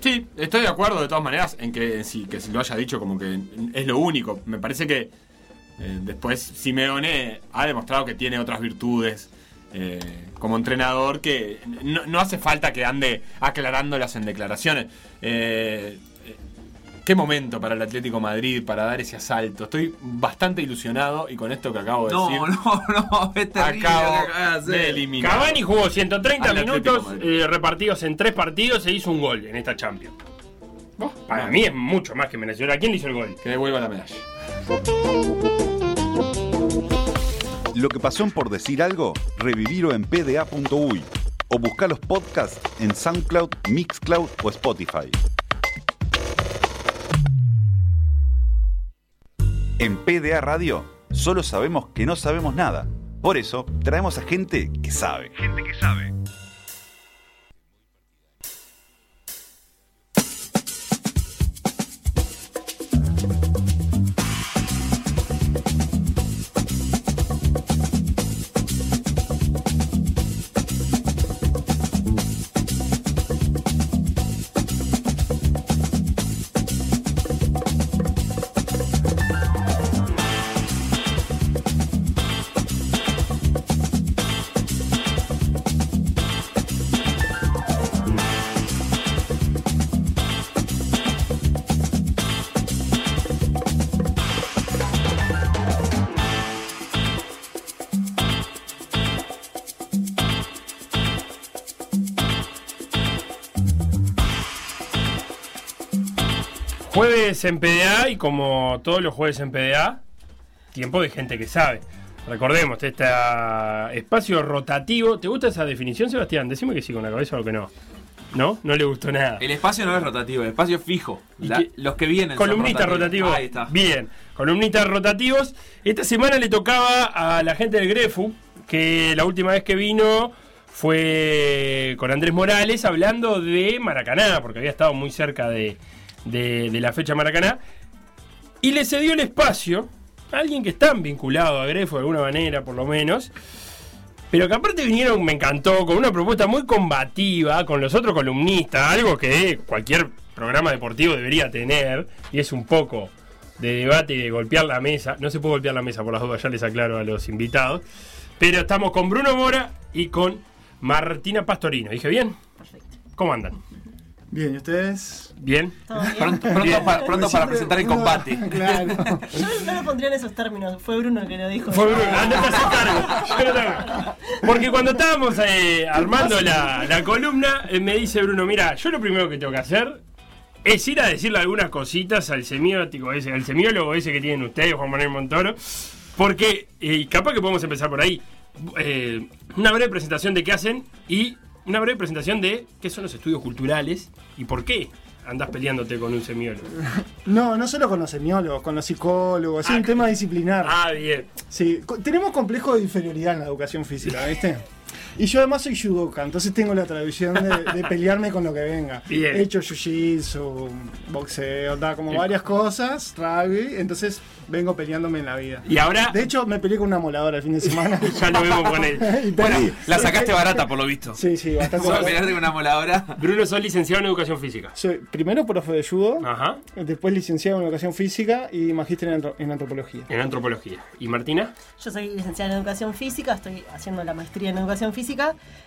Sí, estoy de acuerdo de todas maneras en que sí, que se lo haya dicho como que es lo único. Me parece que eh, después Simeone ha demostrado que tiene otras virtudes eh, como entrenador que no, no hace falta que ande aclarándolas en declaraciones. Eh, Qué momento para el Atlético Madrid para dar ese asalto. Estoy bastante ilusionado y con esto que acabo de No, decir. no, no, (laughs) es terrible que acabo de eliminar. Cavani jugó 130 Al Atlético minutos eh, repartidos en tres partidos e hizo un gol en esta Champions. Para no. mí es mucho más que merecedor. ¿A quién le hizo el gol? Que devuelva la medalla. Lo que pasó en por decir algo, revivirlo en pda.uy o buscar los podcasts en SoundCloud, Mixcloud o Spotify. En PDA Radio solo sabemos que no sabemos nada. Por eso traemos a gente que sabe. Gente que sabe. En PDA y como todos los jueves en PDA, tiempo de gente que sabe. Recordemos, este espacio rotativo. ¿Te gusta esa definición, Sebastián? Decime que sí con la cabeza o que no. ¿No? No le gustó nada. El espacio no es rotativo, el espacio es fijo. La- que- los que vienen. Columnistas rotativos. Ahí está. Bien, columnistas rotativos. Esta semana le tocaba a la gente del Grefu, que la última vez que vino fue con Andrés Morales hablando de Maracaná, porque había estado muy cerca de, de- de la fecha Maracaná. Y le cedió el espacio a alguien que está vinculado a Grefu de alguna manera, por lo menos. Pero que aparte vinieron, me encantó, con una propuesta muy combativa con los otros columnistas, algo que cualquier programa deportivo debería tener, y es un poco de debate y de golpear la mesa. No se puede golpear la mesa por las dudas, ya les aclaro a los invitados. Pero estamos con Bruno Mora y con Martina Pastorino. ¿Dije bien? Perfecto. ¿Cómo andan? Bien, ¿y ustedes? ¿Bien? Pronto, pronto pa- pronto para presentar el combate. (laughs) Claro. (laughs) Yo no lo pondría en esos términos, fue Bruno el que lo dijo. Fue Bruno, andate a hacer cargo. (laughs) Porque cuando estábamos eh, armando la, la columna, eh, me dice Bruno, mira, yo lo primero que tengo que hacer es ir a decirle algunas cositas al semiótico ese, al semiólogo ese que tienen ustedes, Juan Manuel Montoro, porque eh, capaz que podemos empezar por ahí. Eh, una breve presentación de qué hacen y una breve presentación de qué son los estudios culturales y por qué andas peleándote con un semiólogo. No, no solo con los semiólogos, con los psicólogos, es un tema disciplinar. Ah, bien. Sí, tenemos complejo de inferioridad en la educación física, ¿viste? Y yo además soy judoka, entonces tengo la tradición de, de pelearme con lo que venga. Bien. He hecho jiu-jitsu, boxeo, da como Bien. varias cosas, rugby, entonces vengo peleándome en la vida. Y ahora De hecho, me peleé con una moladora el fin de semana. (laughs) ya lo vemos con él. (laughs) Perdí. La sacaste barata por lo visto. Sí, sí, bastante. Vamos a pelearte con una moladora. Bruno, sos licenciado en educación física. Soy primero profe de judo, Ajá. después licenciado en educación física y magíster en, antro- en antropología. En antropología. ¿Y Martina? Yo soy licenciada en educación física, estoy haciendo la maestría en educación física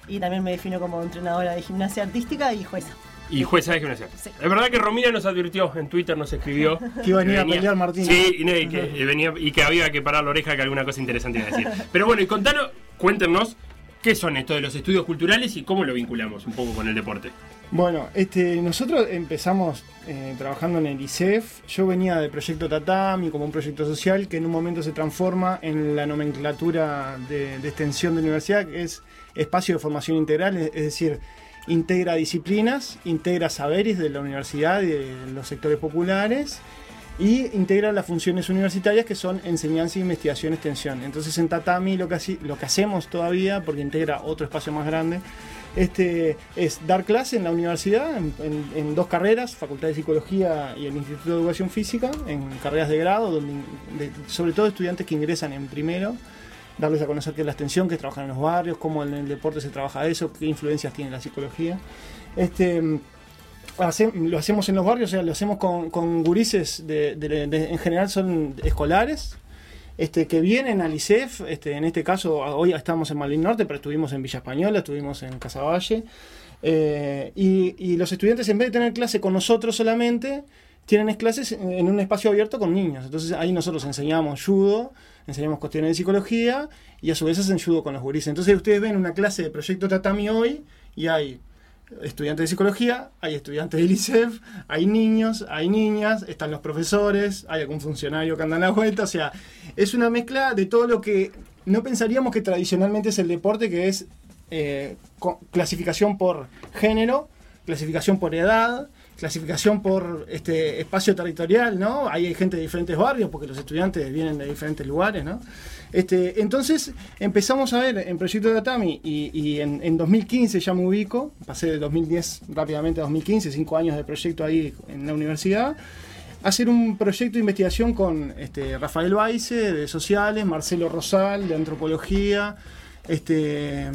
y también me defino como entrenadora de gimnasia artística y jueza. Y jueza de gimnasia. Sí. Es verdad que Romina nos advirtió en Twitter, nos escribió. (laughs) Que iba a venir a venía- pelear Martín. Sí, y, no, y que, y venía, y que había que parar la oreja que alguna cosa interesante iba a decir. Pero bueno, y contanos, cuéntenos qué son esto de los estudios culturales y cómo lo vinculamos un poco con el deporte. Bueno, este, nosotros empezamos eh, trabajando en el ICEF. Yo venía del proyecto Tatami como un proyecto social que en un momento se transforma en la nomenclatura de, de extensión de universidad, que es espacio de formación integral, es, decir, integra disciplinas, integra saberes de la universidad y de los sectores populares y integra las funciones universitarias que son enseñanza, investigación, extensión. Entonces en Tatami lo que, lo que hacemos todavía, porque integra otro espacio más grande, este, es dar clase en la universidad en, en- en dos carreras, Facultad de Psicología y el Instituto de Educación Física, en carreras de grado, donde, de- sobre todo estudiantes que ingresan en primero, darles a conocer qué es la extensión, que trabajan en los barrios, cómo en el deporte se trabaja eso, qué influencias tiene la psicología. Este, lo hacemos en los barrios, o sea, lo hacemos con, con gurises, en general son escolares, este, que vienen al ICEF, este, en este caso hoy estamos en Malvin Norte, pero estuvimos en Villa Española, estuvimos en Casaballe, eh, y, y los estudiantes en vez de tener clase con nosotros solamente, tienen clases en un espacio abierto con niños. Entonces ahí nosotros enseñamos judo, enseñamos cuestiones de psicología y a su vez hacen judo con los gurises. Entonces ustedes ven una clase de proyecto Tatami hoy y hay estudiantes de psicología, hay estudiantes del ICEF, hay niños, hay niñas, están los profesores, hay algún funcionario que anda en la vuelta, o sea, es una mezcla de todo lo que no pensaríamos que tradicionalmente es el deporte, que es eh, clasificación por género, clasificación por edad, clasificación por este espacio territorial, ¿no? Ahí hay gente de diferentes barrios, porque los estudiantes vienen de diferentes lugares, ¿no? Este, entonces empezamos a ver en Proyecto Datami y, y en, en 2015 ya me ubico, pasé de 2010 rápidamente a 2015, cinco años de proyecto ahí en la universidad, hacer un proyecto de investigación con este, Rafael Baice de sociales, Marcelo Rosal de antropología, este,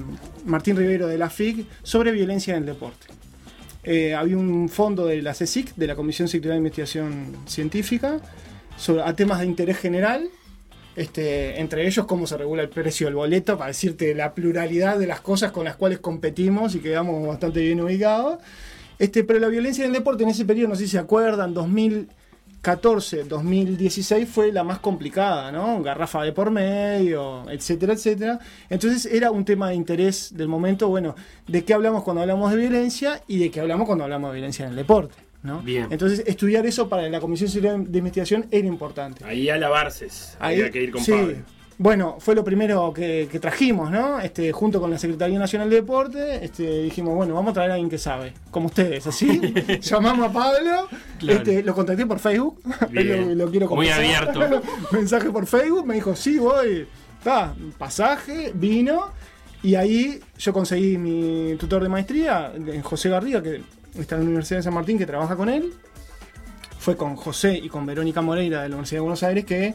Martín Rivero de la FIC sobre violencia en el deporte. Eh, había un fondo de la CSIC, de la Comisión Sectorial de Investigación Científica, sobre, a temas de interés general, este, entre ellos cómo se regula el precio del boleto, para decirte la pluralidad de las cosas con las cuales competimos y quedamos bastante bien ubicados. Este, pero la violencia en el deporte en ese periodo, no sé si se acuerdan, 2014, 2016 fue la más complicada, ¿no? Garrafa de por medio, etcétera, etcétera. Entonces era un tema de interés del momento, bueno, de qué hablamos cuando hablamos de violencia y de qué hablamos cuando hablamos de violencia en el deporte. ¿no? Bien. Entonces, estudiar eso para la Comisión de Investigación era importante. Ahí a la Barces. Ahí- Había que ir con sí. Pablo. Bueno, fue lo primero que, que trajimos, ¿no? Este, junto con la Secretaría Nacional de Deporte, este, dijimos, bueno, vamos a traer a alguien que sabe, como ustedes, así. (laughs) Llamamos a Pablo, Claro. este, lo contacté por Facebook, (laughs) lo, lo quiero Muy confesar. abierto. (laughs) Mensaje por Facebook, me dijo, sí, voy. Está, pasaje, vino, y ahí yo conseguí mi tutor de maestría, José Garriga, que está en la Universidad de San Martín, que trabaja con él. Fue con José y con Verónica Moreira de la Universidad de Buenos Aires que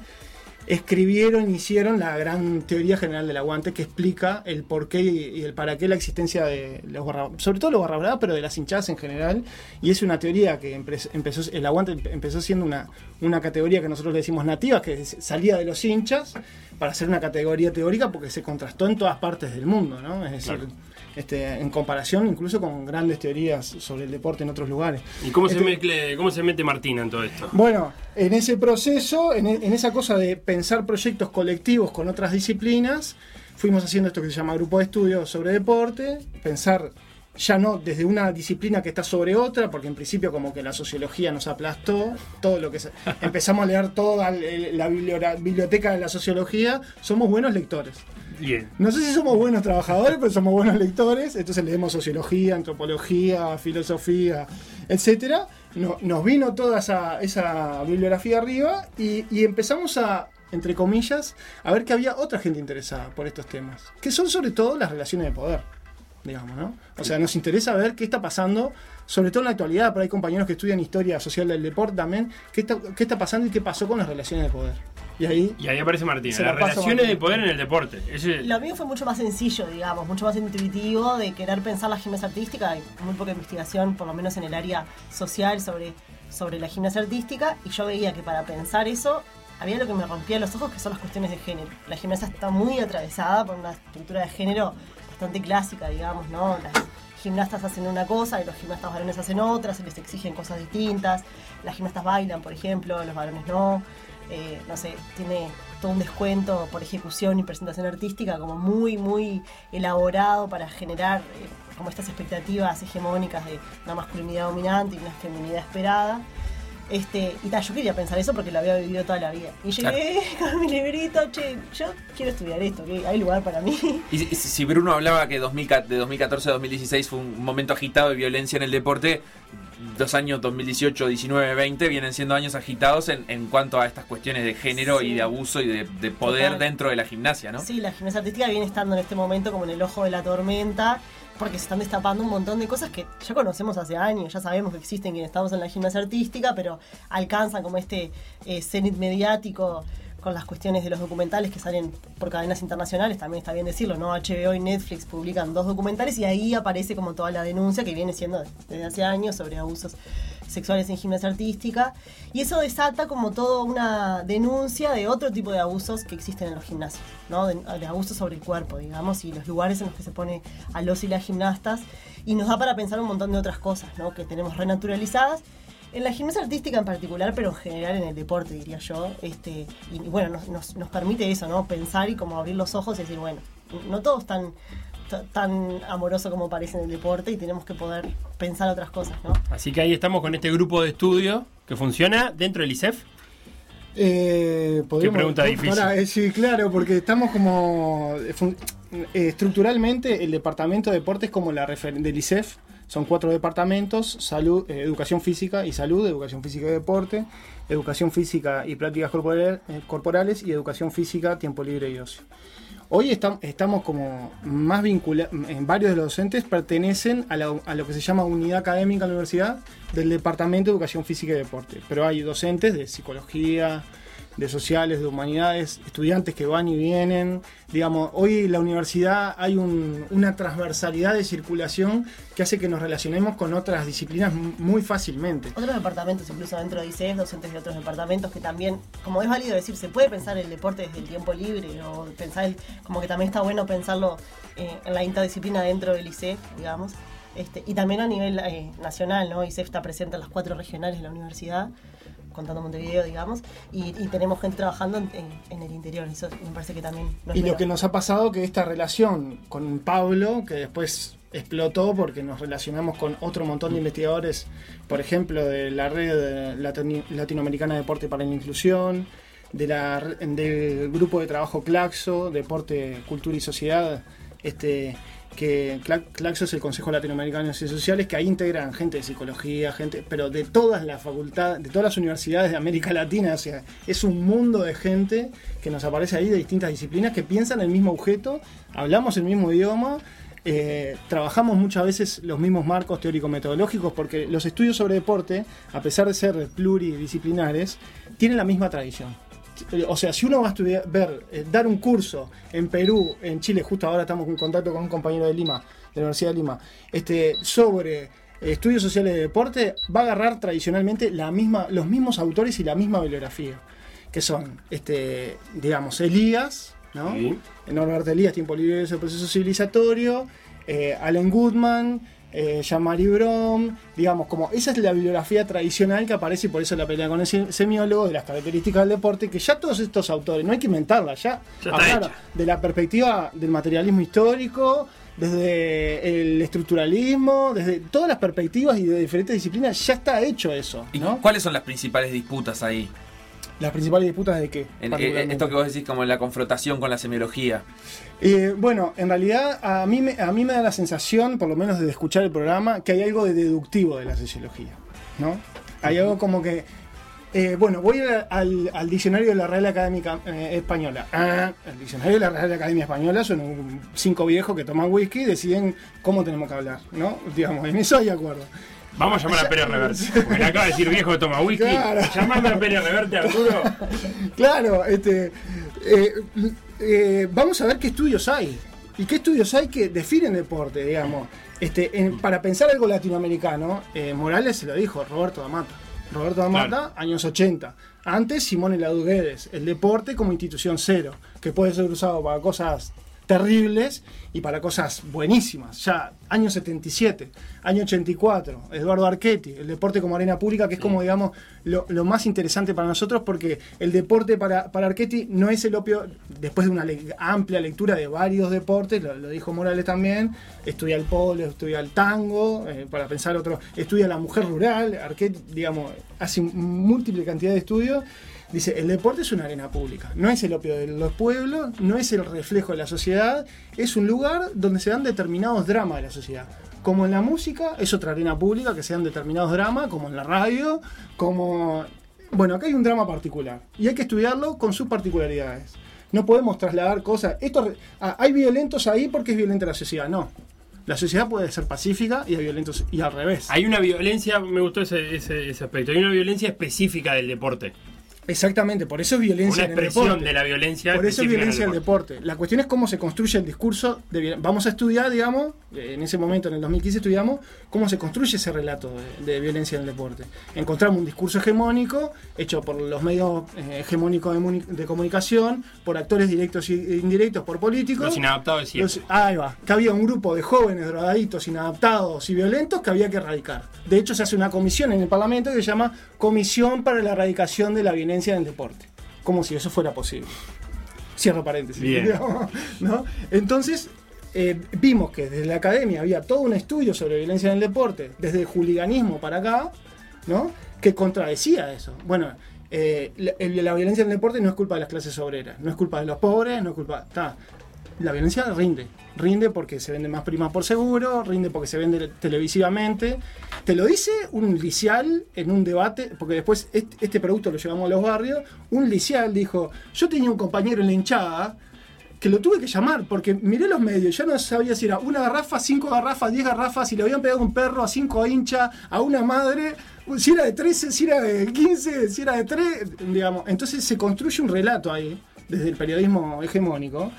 escribieron, hicieron la gran teoría general del aguante que explica el por qué y el para qué la existencia de los barra, sobre todo los barra pero de las hinchadas en general. Y es una teoría que empe- empezó, el aguante empe- empezó siendo una, una categoría que nosotros le decimos nativa, que salía de los hinchas para ser una categoría teórica porque se contrastó en todas partes del mundo, ¿no? Es decir. Este, en comparación incluso con grandes teorías sobre el deporte en otros lugares. ¿Y cómo se, Este, mezcle- cómo se mete Martina en todo esto? bueno, en ese proceso, en, e- en esa cosa de pensar proyectos colectivos con otras disciplinas, fuimos haciendo esto que se llama grupo de estudios sobre deporte, pensar ya no desde una disciplina que está sobre otra, porque en principio como que la sociología nos aplastó, todo lo que se- (laughs) empezamos a leer toda la biblioteca de la sociología, somos buenos lectores. No sé si somos buenos trabajadores, pero somos buenos lectores. Entonces leemos sociología, antropología, filosofía. No- nos vino toda esa, bibliografía arriba y, y empezamos a, entre comillas, a ver que había otra gente interesada por estos temas, que son sobre todo las relaciones de poder, digamos, ¿no? O sea, nos interesa ver qué está pasando, sobre todo en la actualidad, pero hay compañeros que estudian historia social del deporte también, qué está, qué está pasando y qué pasó con las relaciones de poder. Y ahí... Y ahí aparece Martina. Se Las relaciones de poder en el deporte. Ese- Lo mío fue mucho más sencillo, digamos, mucho más intuitivo de querer pensar la gimnasia artística. Hay muy poca investigación, por lo menos en el área social, sobre, sobre la gimnasia artística. Y yo veía que para pensar eso había lo que me rompía los ojos, que son las cuestiones de género. La gimnasia está muy atravesada por una estructura de género bastante clásica, digamos, ¿no? Las gimnastas hacen una cosa y los gimnastas varones hacen otra, se les exigen cosas distintas. Las gimnastas bailan, por ejemplo, los varones no. Eh, no sé, tiene todo un descuento por ejecución y presentación artística como muy, muy elaborado para generar eh, como estas expectativas hegemónicas de una masculinidad dominante y una feminidad esperada. Este, y tal, yo quería pensar eso porque lo había vivido toda la vida. Y llegué (laughs) con mi librito, che, yo quiero estudiar esto, que hay lugar para mí. Y si, si Bruno hablaba que 2000 de 2014 a 2016 fue un momento agitado de violencia en el deporte, los años 2018, 19, 20 vienen siendo años agitados en, en cuanto a estas cuestiones de género Sí. y de abuso y de, de poder Total. dentro de la gimnasia, ¿no? Sí, la gimnasia artística viene estando en este momento como en el ojo de la tormenta, porque se están destapando un montón de cosas que ya conocemos hace años, ya sabemos que existen quienes estamos en la gimnasia artística, pero alcanzan como este eh, cenit mediático con las cuestiones de los documentales que salen por cadenas internacionales, también está bien decirlo, ¿no? HBO y Netflix publican dos documentales y ahí aparece como toda la denuncia que viene siendo desde hace años sobre abusos sexuales en gimnasia artística. Y eso desata como toda una denuncia de otro tipo de abusos que existen en los gimnasios, ¿no? De, de abusos sobre el cuerpo, digamos, y los lugares en los que se pone a los y las gimnastas. Y nos da para pensar un montón de otras cosas, ¿no? Que tenemos renaturalizadas. En la gimnasia artística en particular, pero en general en el deporte, diría yo. Este, y, y bueno, nos, nos, nos permite eso, ¿no? Pensar y como abrir los ojos y decir, bueno, no todo es tan, ta- tan amoroso como parece en el deporte y tenemos que poder pensar otras cosas, ¿no? Así que ahí estamos con este grupo de estudio que funciona dentro del ISEF. Eh, podríamos- pregunta difícil. Pará, eh, sí, claro, porque estamos como. eh, estructuralmente, el departamento de deportes es como la del ICEF. Son cuatro departamentos: salud, eh, educación física y salud, educación física y deporte, educación física y prácticas corporales, eh, y educación física, tiempo libre y ocio. Hoy estam- estamos como más vinculados, varios de los docentes pertenecen a, la- lo que se llama unidad académica en la universidad del Departamento de Educación Física y Deporte. Pero hay docentes de psicología, de sociales, de humanidades, estudiantes que van y vienen. Digamos, hoy en la universidad hay un- una transversalidad de circulación que hace que nos relacionemos con otras disciplinas muy fácilmente. Otros departamentos, incluso dentro de ICES, docentes de otros departamentos, que también, como es válido decir, se puede pensar el deporte desde el tiempo libre, o pensar, el- como que también está bueno pensarlo eh, en la interdisciplina dentro del ICEF, digamos. Este, y también a nivel eh, nacional, ¿no? ICEF está presente en las cuatro regionales de la universidad, contando Montevideo, digamos, y, y tenemos gente trabajando en, en- en el interior, eso me parece que también... Y lo que nos ha pasado que esta relación con Pablo, que después explotó porque nos relacionamos con otro montón de investigadores, por ejemplo, de la red latinoamericana de deporte para la inclusión, de la, del grupo de trabajo Claxo, Deporte, Cultura y Sociedad, este, que Cla- Claxo es el Consejo Latinoamericano de Ciencias Sociales, que ahí integran gente de psicología, gente, pero de todas las facultades, de todas las universidades de América Latina, es un mundo de gente que nos aparece ahí de distintas disciplinas que piensan el mismo objeto, hablamos el mismo idioma. eh, trabajamos muchas veces los mismos marcos teórico-metodológicos porque los estudios sobre deporte, a pesar de ser pluridisciplinares, tienen la misma tradición. O sea, si uno va a estudiar, ver, eh, dar un curso en Perú, en Chile, justo ahora estamos en contacto con un compañero de Lima, de la Universidad de Lima, este, sobre eh, estudios sociales de deporte, va a agarrar tradicionalmente la misma, los mismos autores y la misma bibliografía, que son, este, digamos, Elías, ¿no? Norbert Elías, Tiempo Libre el proceso civilizatorio, eh, Allen Goodman, eh, Jean-Marie Brom, digamos, como esa es la bibliografía tradicional que aparece y por eso la pelea con el se- semiólogo de las características del deporte, que ya todos estos autores, no hay que inventarla, ya, Ya de la perspectiva del materialismo histórico, desde el estructuralismo, desde todas las perspectivas y de diferentes disciplinas, ya está hecho eso. ¿Y cuáles son las principales disputas ahí? Las principales disputas de qué? En- eh, esto que vos decís como la confrontación con la semiología. Eh, bueno, en realidad a mí, me, a mí me da la sensación, por lo menos de escuchar el programa, que hay algo de deductivo de la sociología, ¿no? Hay algo como que, eh, bueno, voy a al, al diccionario de la Real Académica eh, Española. Ah, el diccionario de la Real Academia Española son un- cinco viejos que toman whisky y deciden cómo tenemos que hablar, ¿no? Digamos, en eso hay acuerdo. Vamos a llamar a Pérez Reverte. (laughs) Porque le acaba de decir viejo toma whisky. Claro. Llamame a Pérez Reverte, Arturo. Claro, este, eh, eh, vamos a ver qué estudios hay. ¿Y qué estudios hay que definen deporte, digamos? Este, en- para pensar algo latinoamericano, eh, Morales se lo dijo, Roberto D'Amata. Roberto D'Amata, años 80. Antes, Simone Laduguedes, el deporte como institución cero, que puede ser usado para cosas terribles y para cosas buenísimas. Ya, año 77, año 84, Eduardo Archetti, el deporte como arena pública, que es como, digamos, lo, lo más interesante para nosotros, porque el deporte para, para Archetti no es el opio, después de una le- amplia lectura de varios deportes, lo, lo dijo Morales también, estudia el polo, estudia el tango, eh, para pensar otro, estudia la mujer rural, Archetti, digamos, hace múltiple cantidad de estudios. Dice, el deporte es una arena pública, no es el opio de los pueblos, no es el reflejo de la sociedad, es un lugar donde se dan determinados dramas de la sociedad. Como en la música, es otra arena pública que se dan determinados dramas, como en la radio, como... Bueno, acá hay un drama particular y hay que estudiarlo con sus particularidades. No podemos trasladar cosas... Esto, ah, hay violentos ahí porque es violenta la sociedad, no. La sociedad puede ser pacífica y hay violentos y al revés. Hay una violencia, me gustó ese, ese, ese aspecto, hay una violencia específica del deporte. Exactamente, por eso es violencia Una en el deporte. de la violencia Por eso es específica en el violencia deporte. La cuestión es cómo se construye el discurso. De, vamos a estudiar, digamos, eh, en ese momento, en el 2015, estudiamos cómo se construye ese relato de, de violencia en el deporte. Encontramos un discurso hegemónico hecho por los medios eh, hegemónicos de, muni- de comunicación, por actores directos e indirectos, por políticos. Los inadaptados siempre. Los- ahí va. Que había un grupo de jóvenes drogaditos, inadaptados y violentos que había que erradicar. De hecho, se hace una comisión en el Parlamento que se llama Comisión para la Erradicación de la Violencia en el Deporte. Como si eso fuera posible. Cierro paréntesis. Bien. (laughs) digamos, ¿no? Entonces, eh, vimos que desde la academia había todo un estudio sobre violencia en el deporte, desde el juliganismo para acá, ¿no? que contradecía eso. Bueno, eh, la, violencia en el deporte no es culpa de las clases obreras, no es culpa de los pobres, no es culpa. Está. La violencia rinde. Rinde porque se venden más primas por seguro, rinde porque se vende televisivamente. Te lo dice un licial en un debate, porque después este, este producto lo llevamos a los barrios. Un licial dijo: Yo tenía un compañero en la hinchada que lo tuve que llamar porque miré los medios, yo no sabía si era una garrafa, cinco garrafas, diez garrafas, si le habían pegado un perro, a cinco hinchas, a una madre, si era de 13, si era de 15, si era de 3, digamos. Entonces se construye un relato ahí, desde el periodismo hegemónico,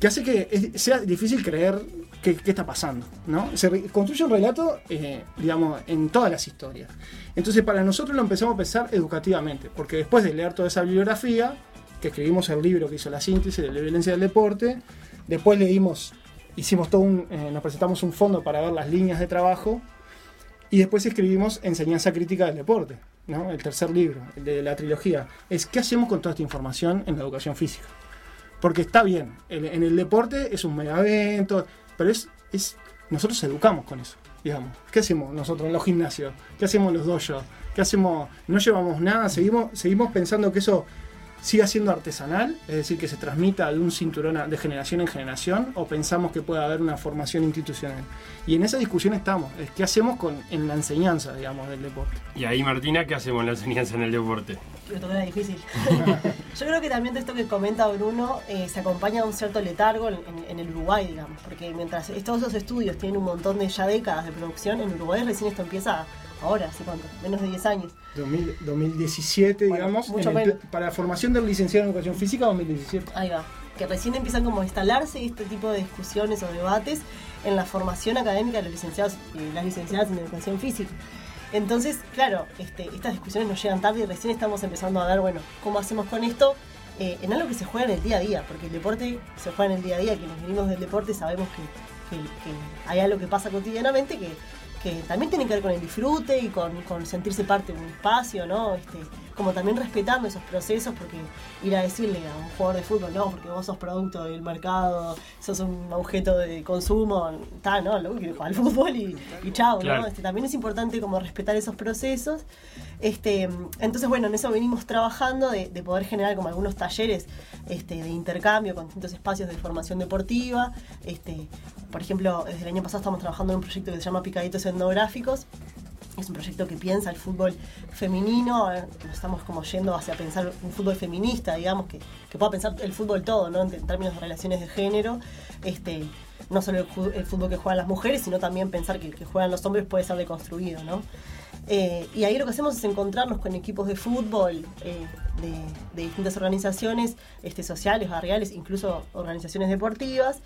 que hace que sea difícil creer qué, está pasando, ¿no? Se construye un relato, eh, digamos, en todas las historias. Entonces para nosotros lo empezamos a pensar educativamente, porque después de leer toda esa bibliografía, que escribimos el libro que hizo la síntesis de la violencia del deporte. Después leímos, hicimos todo un, eh, nos presentamos un fondo para ver las líneas de trabajo y después escribimos Enseñanza Crítica del Deporte, ¿no? el tercer libro de la trilogía. Es qué hacemos con toda esta información en la educación física. Porque está bien, en, el deporte es un mega evento, pero es, es nosotros educamos con eso, digamos. ¿Qué hacemos nosotros en los gimnasios? ¿Qué hacemos los dojos? ¿Qué hacemos? No llevamos nada, seguimos, seguimos pensando que eso siga siendo artesanal, es decir, que se transmita de un cinturón a- de generación en generación, o pensamos que puede haber una formación institucional. Y en esa discusión estamos, es qué hacemos con, en la enseñanza, digamos, del deporte. Y ahí, Martina, ¿qué hacemos en la enseñanza en el deporte? Tocó la difícil. (laughs) Yo creo que también de esto que comenta Bruno eh, se acompaña de un cierto letargo en, en- en el Uruguay, digamos, porque mientras todos esos estudios tienen un montón de ya décadas de producción, en Uruguay recién esto empieza ahora, ¿hace cuánto? Menos de 10 años. 2000 2017, digamos, mucho el para formación del licenciado en educación física 2017. Ahí va. Que recién empiezan como a instalarse este tipo de discusiones o debates en la formación académica de los licenciados y las licenciadas en educación física. Entonces, claro, este, estas discusiones nos llegan tarde y recién estamos empezando a ver, bueno, cómo hacemos con esto eh, en algo que se juega en el día a día, porque el deporte se juega en el día a día, quienes venimos del deporte sabemos que, que- que hay algo que pasa cotidianamente que, que también tiene que ver con el disfrute y con, con sentirse parte de un espacio, ¿no? Este, como también respetando esos procesos, porque ir a decirle a un jugador de fútbol, no, porque vos sos producto del mercado, sos un objeto de consumo, está, ¿no? Luego jugar al fútbol y, y chao, Claro. ¿no? Este, también es importante como respetar esos procesos. Este, entonces, bueno, en eso venimos trabajando de, de poder generar como algunos talleres este, de intercambio con distintos espacios de formación deportiva. Este, por ejemplo, desde el año pasado estamos trabajando en un proyecto que se llama Picaditos Etnográficos. Es un proyecto que piensa el fútbol femenino, eh, estamos como yendo hacia pensar un fútbol feminista, digamos, que, que pueda pensar el fútbol todo, ¿no? En, términos de relaciones de género. Este, no solo el, fútbol que juegan las mujeres, sino también pensar que el que juegan los hombres puede ser deconstruido, ¿no? Eh, y ahí lo que hacemos es encontrarnos con equipos de fútbol eh, de, distintas organizaciones este, sociales, barriales, incluso organizaciones deportivas.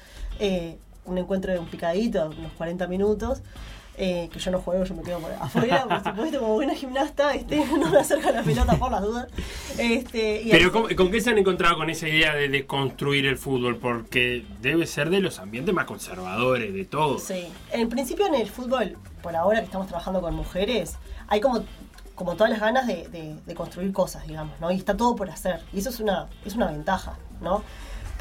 Un encuentro de un picadito, unos 40 minutos. eh, que yo no juego, yo me quedo por afuera, por (laughs) supuesto, como buena gimnasta, este, (laughs) no me acerca la pelota por las dudas. Este, y Pero así- ¿con, con qué se han encontrado con esa idea de, de construir el fútbol? Porque debe ser de los ambientes más conservadores de todo. Sí. En principio en el fútbol, por ahora que estamos trabajando con mujeres, hay como, como todas las ganas de, de- de construir cosas, digamos, ¿no? Y está todo por hacer. Y eso es una, es una ventaja, ¿no?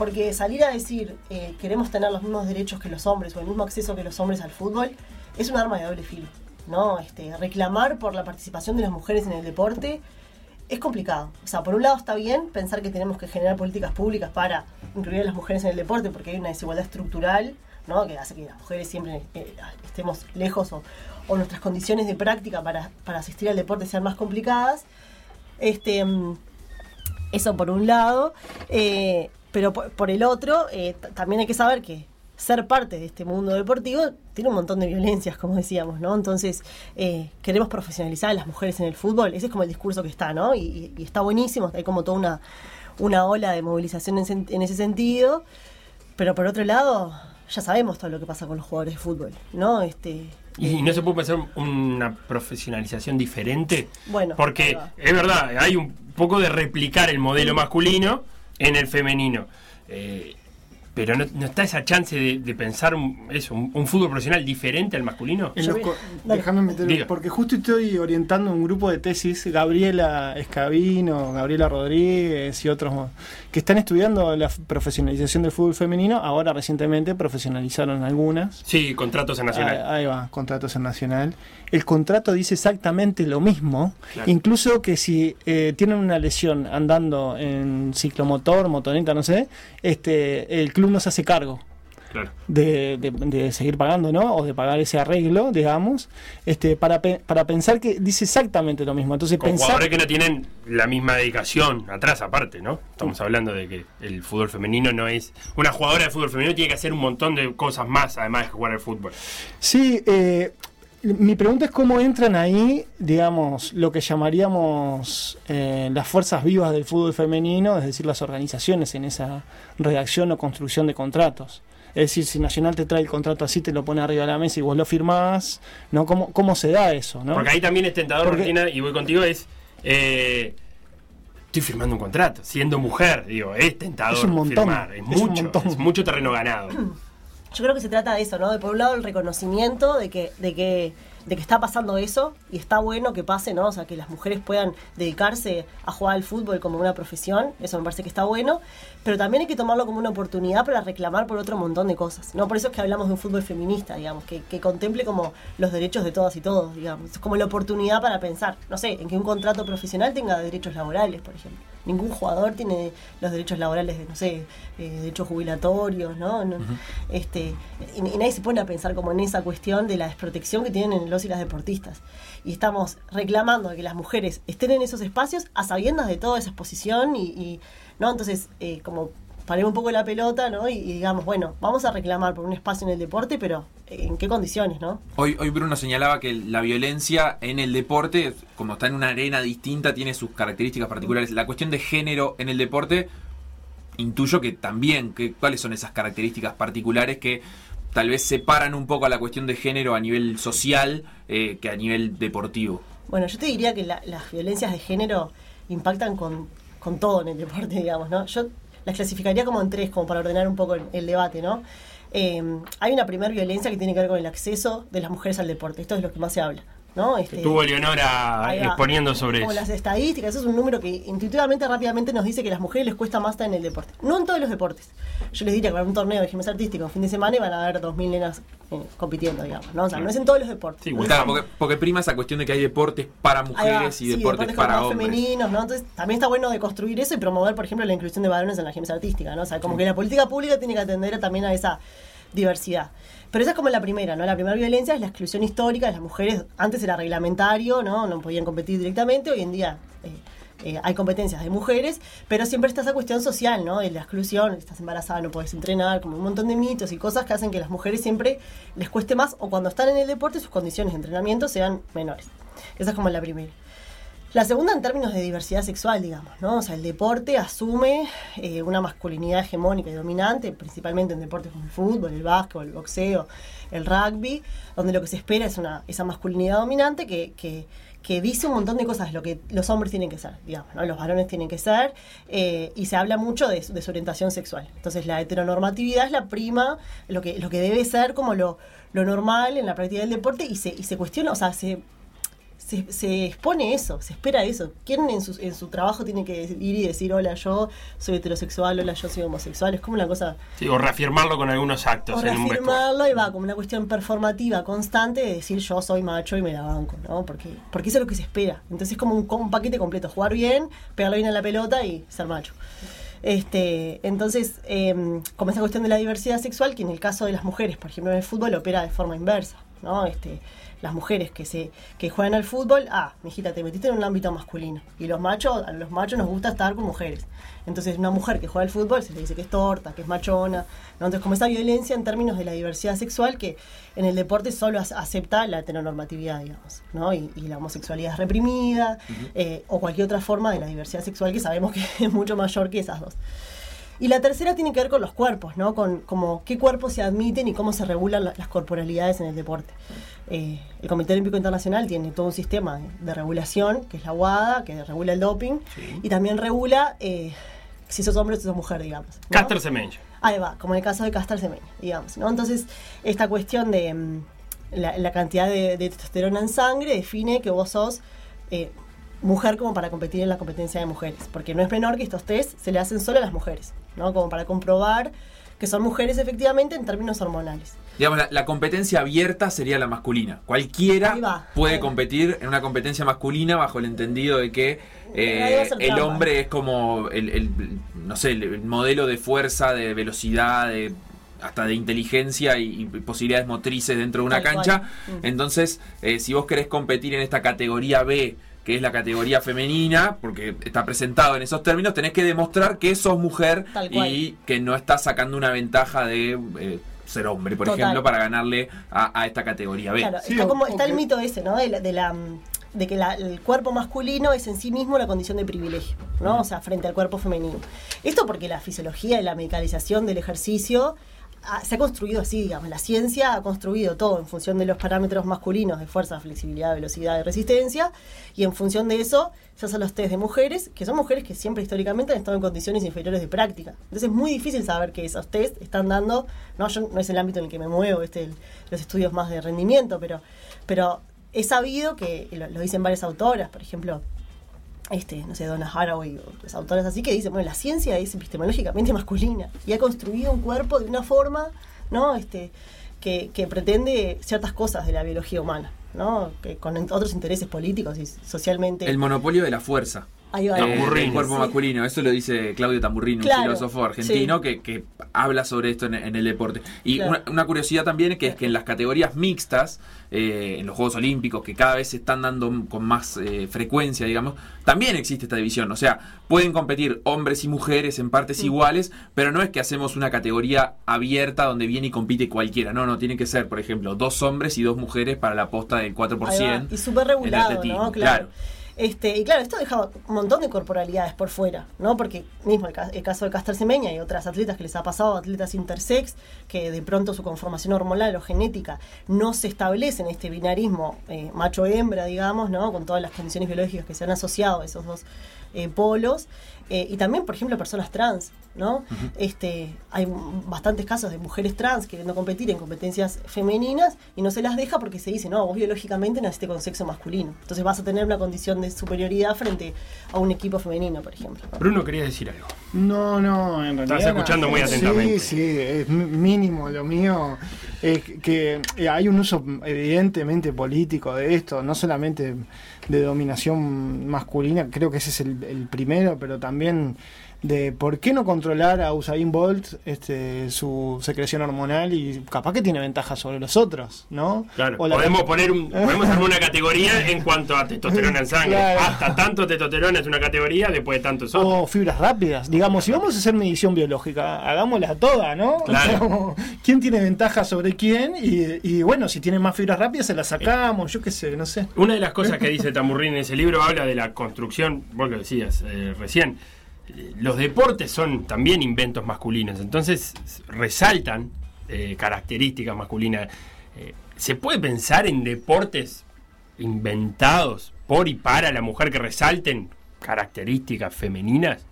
Porque salir a decir eh, queremos tener los mismos derechos que los hombres o el mismo acceso que los hombres al fútbol es un arma de doble filo, ¿no? Este, reclamar por la participación de las mujeres en el deporte es complicado. O sea, por un lado está bien pensar que tenemos que generar políticas públicas para incluir a las mujeres en el deporte, porque hay una desigualdad estructural, ¿no? Que hace que las mujeres siempre eh, estemos lejos o, o nuestras condiciones de práctica para, para asistir al deporte sean más complicadas. Este, mm, eso por un lado. eh, pero por, por el otro, eh, también hay que saber que ser parte de este mundo deportivo tiene un montón de violencias, como decíamos, ¿no? Entonces, eh, queremos profesionalizar a las mujeres en el fútbol, ese es como el discurso que está, ¿no? Y, y- y está buenísimo, hay como toda una, una ola de movilización en, en ese sentido, pero por otro lado, ya sabemos todo lo que pasa con los jugadores de fútbol, ¿no? Este, ¿Y no se puede pensar una profesionalización diferente? Bueno, Porque es verdad, hay un poco de replicar el modelo masculino en el femenino. Eh, pero no, no está esa chance de, de pensar un, eso, un, un fútbol profesional diferente al masculino. Déjame meter, porque justo estoy orientando un grupo de tesis, Gabriela Escabino, Gabriela Rodríguez y otros más, que están estudiando la profesionalización del fútbol femenino. Ahora recientemente profesionalizaron algunas. Sí, contratos en Nacional. Ahí, ahí va, contratos en Nacional. El contrato dice exactamente lo mismo, Claro. incluso que si eh, tienen una lesión andando en ciclomotor, motoneta, no sé, este, el club no se hace cargo Claro. de, de- de seguir pagando, ¿no? O de pagar ese arreglo, digamos, este, para, pe- para pensar que dice exactamente lo mismo. Entonces, Con pensar. jugadores que no tienen la misma dedicación atrás, aparte, ¿no? Estamos hablando de que el fútbol femenino no es. Una jugadora de fútbol femenino tiene que hacer un montón de cosas más, además de jugar al fútbol. Sí, eh, mi pregunta es cómo entran ahí, digamos, lo que llamaríamos eh, las fuerzas vivas del fútbol femenino, es decir, las organizaciones en esa redacción o construcción de contratos. Es decir, si Nacional te trae el contrato así, te lo pone arriba de la mesa y vos lo firmás, ¿no? ¿Cómo, cómo se da eso, no? Porque ahí también es tentador, Porque- Martina, y voy contigo, es. eh, estoy firmando un contrato, siendo mujer, digo, es tentador Es un montón, firmar, es, es un mucho, montón. es mucho terreno ganado. (clears throat) Yo creo que se trata de eso, ¿no? De por un lado el reconocimiento de que, de que de que está pasando eso y está bueno que pase, ¿no? O sea, que las mujeres puedan dedicarse a jugar al fútbol como una profesión, eso me parece que está bueno, pero también hay que tomarlo como una oportunidad para reclamar por otro montón de cosas, ¿no? Por eso es que hablamos de un fútbol feminista, digamos, que, que contemple como los derechos de todas y todos, digamos, es como la oportunidad para pensar, no sé, en que un contrato profesional tenga derechos laborales, por ejemplo. Ningún jugador tiene los derechos laborales de, no sé, eh, derechos jubilatorios, ¿no? No- este, y, y nadie se pone a pensar como en esa cuestión de la desprotección que tienen los y las deportistas. Y estamos reclamando que las mujeres estén en esos espacios a sabiendas de toda esa exposición y, ¿no? Entonces, eh, como paremos un poco la pelota, ¿no? Y, digamos, bueno, vamos a reclamar por un espacio en el deporte, pero eh, ¿en qué condiciones, no? Hoy, hoy Bruno señalaba que la violencia en el deporte, como está en una arena distinta, tiene sus características particulares. La cuestión de género en el deporte, intuyo que también, que, ¿cuáles son esas características particulares que tal vez separan un poco a la cuestión de género a nivel social eh, que a nivel deportivo? Bueno, yo te diría que la- las violencias de género impactan con, con todo en el deporte, digamos, ¿no? Yo las clasificaría como en tres, como para ordenar un poco el, debate, ¿no? Eh, hay una primera violencia que tiene que ver con el acceso de las mujeres al deporte. Esto es lo que más se habla, ¿no? Este, Estuvo Leonora exponiendo sobre Como eso. las estadísticas, eso es un número que intuitivamente, rápidamente nos dice que a las mujeres les cuesta más estar en el deporte. No en todos los deportes. Yo les diría que para un torneo de gimnasia artística un fin de semana van a haber 2.000 nenas eh, compitiendo, digamos. ¿no? O sea, no es en todos los deportes. Claro, porque, porque prima esa cuestión de que hay deportes para va, mujeres y sí, deportes, para hombres. femeninos, ¿no? Entonces también está bueno de construir eso y promover, por ejemplo, la inclusión de varones en la gimnasia artística, ¿no? O sea, como que la política pública tiene que atender también a esa diversidad. Pero esa es como la primera, ¿no? La primera violencia es la exclusión histórica las mujeres. Antes era reglamentario, ¿no? No podían competir directamente. Hoy en día eh, eh, hay competencias de mujeres, pero siempre está esa cuestión social, ¿no? De la exclusión, estás embarazada, no puedes entrenar, como un montón de mitos y cosas que hacen que las mujeres siempre les cueste más o cuando están en el deporte sus condiciones de entrenamiento sean menores. Esa es como la primera. La segunda en términos de diversidad sexual, digamos, ¿no? O sea, el deporte asume eh, una masculinidad hegemónica y dominante, principalmente en deportes como el fútbol, el básquetbol, el boxeo, el rugby, donde lo que se espera es una, esa masculinidad dominante que, que, que dice un montón de cosas lo que los hombres tienen que ser, digamos, ¿no? Los varones tienen que ser, eh, y se habla mucho de, de su orientación sexual. Entonces la heteronormatividad es la prima, lo que, lo que debe ser como lo, lo normal en la práctica del deporte y se, y se cuestiona, o sea, se se, se expone eso, se espera eso. ¿Quién en su, en su trabajo tiene que ir y decir, hola, yo soy heterosexual, hola, yo soy homosexual? Es como una cosa... Sí, o reafirmarlo con algunos actos O en un vestuario. reafirmarlo y va como una cuestión performativa constante de decir yo soy macho y me la banco, ¿no? Porque, porque eso es lo que se espera. Entonces es como un, paquete completo, jugar bien, pegarle bien a la pelota y ser macho. Este, entonces, eh, como esa cuestión de la diversidad sexual, que en el caso de las mujeres, por ejemplo, en el fútbol opera de forma inversa, ¿no? Este, las mujeres que se que juegan al fútbol, ah, mijita, te metiste en un ámbito masculino. Y los machos, a los machos nos gusta estar con mujeres. Entonces, una mujer que juega al fútbol se le dice que es torta, que es machona. ¿no? Entonces, como esa violencia en términos de la diversidad sexual que en el deporte solo ac- acepta la heteronormatividad, digamos, ¿no? Y, y la homosexualidad es reprimida, eh, o cualquier otra forma de la diversidad sexual que sabemos que (laughs) es mucho mayor que esas dos. Y la tercera tiene que ver con los cuerpos, ¿no? Con como qué cuerpos se admiten y cómo se regulan la- las corporalidades en el deporte. Eh, el Comité Olímpico Internacional tiene todo un sistema de, regulación, que es la WADA, que regula el doping, y también regula eh, si sos hombre o si sos mujer, digamos. ¿no? Caster. Ahí va, como en el caso de Castor Semenya, digamos, ¿no? Entonces, esta cuestión de mm, la, la cantidad de, de testosterona en sangre define que vos sos eh, mujer como para competir en la competencia de mujeres, porque no es menor que estos test se le hacen solo a las mujeres, ¿no? Como para comprobar que son mujeres efectivamente en términos hormonales. Digamos, la, la competencia abierta sería la masculina. Cualquiera va, puede competir en una competencia masculina bajo el entendido de que eh, el hombre es como el, el- no sé, el, el modelo de fuerza, de velocidad, de hasta de inteligencia y, y posibilidades motrices dentro de una Tal cancha. Mm. Entonces, eh, si vos querés competir en esta categoría B, que es la categoría femenina, porque está presentado en esos términos, tenés que demostrar que sos mujer y que no estás sacando una ventaja de eh, ser hombre, por Total. ejemplo, para ganarle a, a esta categoría B. Claro, está, como, está el mito ese, ¿no? De, la- de la, mm, de que la- el cuerpo masculino es en sí mismo una condición de privilegio, ¿no? O sea, frente al cuerpo femenino. Esto porque la fisiología y la medicalización del ejercicio se ha construido así, digamos. La ciencia ha construido todo en función de los parámetros masculinos de fuerza, flexibilidad, velocidad y resistencia, y en función de eso se hacen los test de mujeres, que son mujeres que siempre históricamente han estado en condiciones inferiores de práctica. Entonces es muy difícil saber que esos test están dando, no, yo, no es el ámbito en el que me muevo, este, los estudios más de rendimiento, pero, pero es sabido que, lo, lo dicen varias autoras, por ejemplo, este, no sé, Donna Haraway o las autoras así, que dicen, bueno, la ciencia es epistemológicamente masculina y ha construido un cuerpo de una forma, ¿no? Este, que, que pretende ciertas cosas de la biología humana, ¿no? Que con otros intereses políticos y socialmente. El monopolio de la fuerza. Ahí va. Eh, el cuerpo Sí. masculino, eso lo dice Claudio Tamburrini, Claro, un filósofo argentino sí. que, que habla sobre esto en, en el deporte. Y Claro. una, una curiosidad también que es que en las categorías mixtas, eh, en los Juegos Olímpicos, que cada vez se están dando con más eh, frecuencia, digamos, también existe esta división. O sea, pueden competir hombres y mujeres en partes iguales, pero no es que hacemos una categoría abierta donde viene y compite cualquiera. No, no, tiene que ser, por ejemplo, dos hombres y dos mujeres para la posta del 4%. Ahí va. Y súper regulado, ¿no? Claro. Este, y claro, esto deja un montón de corporalidades por fuera, ¿no? Porque mismo el, ca- el caso de Castor Semeña y otras atletas que les ha pasado, atletas intersex, que de pronto su conformación hormonal o genética no se establece en este binarismo eh, macho-hembra, digamos, ¿no? Con todas las condiciones biológicas que se han asociado a esos dos eh, polos. Eh, y también, por ejemplo, personas trans, ¿no? este, hay bastantes casos de mujeres trans queriendo competir en competencias femeninas y no se las deja porque se dice, no, vos biológicamente naciste con sexo masculino. Entonces vas a tener una condición de superioridad frente a un equipo femenino, por ejemplo. ¿no? Bruno quería decir algo. No, no, en realidad. escuchando muy atentamente. Sí, sí, es mínimo lo mío. Es que eh, hay un uso evidentemente político de esto, no solamente de dominación masculina, creo que ese es el, el primero, pero también de por qué no controlar a Usain Bolt este, su secreción hormonal y capaz que tiene ventaja sobre los otros, ¿no? Claro, podemos poner un, (laughs) podemos armar una categoría en cuanto a testosterona en sangre. Claro. Hasta tanto testosterona es una categoría, después de tantos otros. O fibras rápidas. Digamos, si vamos a hacer medición biológica, hagámosla toda, ¿no? Claro. ¿Quién tiene ventaja sobre quién? Y, y bueno, si tienen más fibras rápidas, se las sacamos, yo qué sé, no sé. Una de las cosas que dice Tamburrín en ese libro habla de la construcción, vos lo decías eh, recién, los deportes son también inventos masculinos, entonces resaltan eh, características masculinas. Eh, ¿Se puede pensar en deportes inventados por y para la mujer que resalten características femeninas?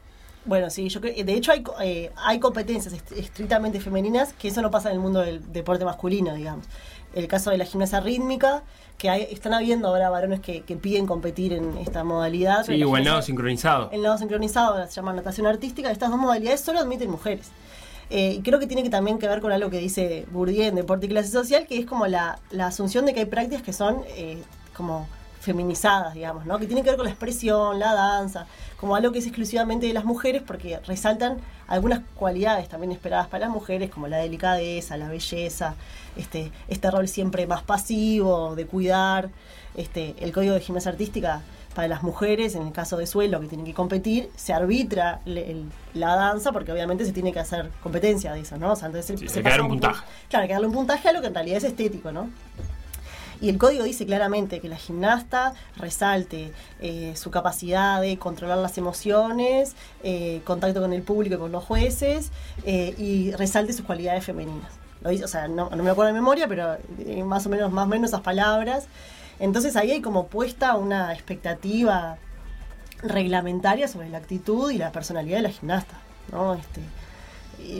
Bueno, sí, yo creo de hecho hay, eh, hay competencias est- estrictamente femeninas que eso no pasa en el mundo del deporte masculino, digamos. El caso de la gimnasia rítmica, que hay- están habiendo ahora varones que, que piden competir en esta modalidad. Sí, o el nado sincronizado. El nado sincronizado se llama natación artística. Estas dos modalidades solo admiten mujeres. Eh, y creo que tiene que también que ver con algo que dice Bourdieu en Deporte y Clase Social, que es como la, la asunción de que hay prácticas que son eh, como feminizadas, digamos, ¿no? Que tienen que ver con la expresión, la danza, como algo que es exclusivamente de las mujeres, porque resaltan algunas cualidades también esperadas para las mujeres, como la delicadeza, la belleza, este, este rol siempre más pasivo, de cuidar, este, el código de gimnasia artística para las mujeres, en el caso de suelo que tienen que competir, se arbitra le- el- la danza porque obviamente se tiene que hacer competencia de eso, ¿no? O sea, entonces Sí, se que pasa un pu- puntaje. Claro, hay que darle un puntaje a lo que en realidad es estético, ¿no? Y el código dice claramente que la gimnasta resalte eh, su capacidad de controlar las emociones, eh, contacto con el público y con los jueces, eh, y resalte sus cualidades femeninas. Lo dice, o sea, no, me acuerdo de memoria, pero eh, más o menos, más o menos esas palabras. Entonces ahí hay como puesta una expectativa reglamentaria sobre la actitud y la personalidad de la gimnasta, ¿no? Este,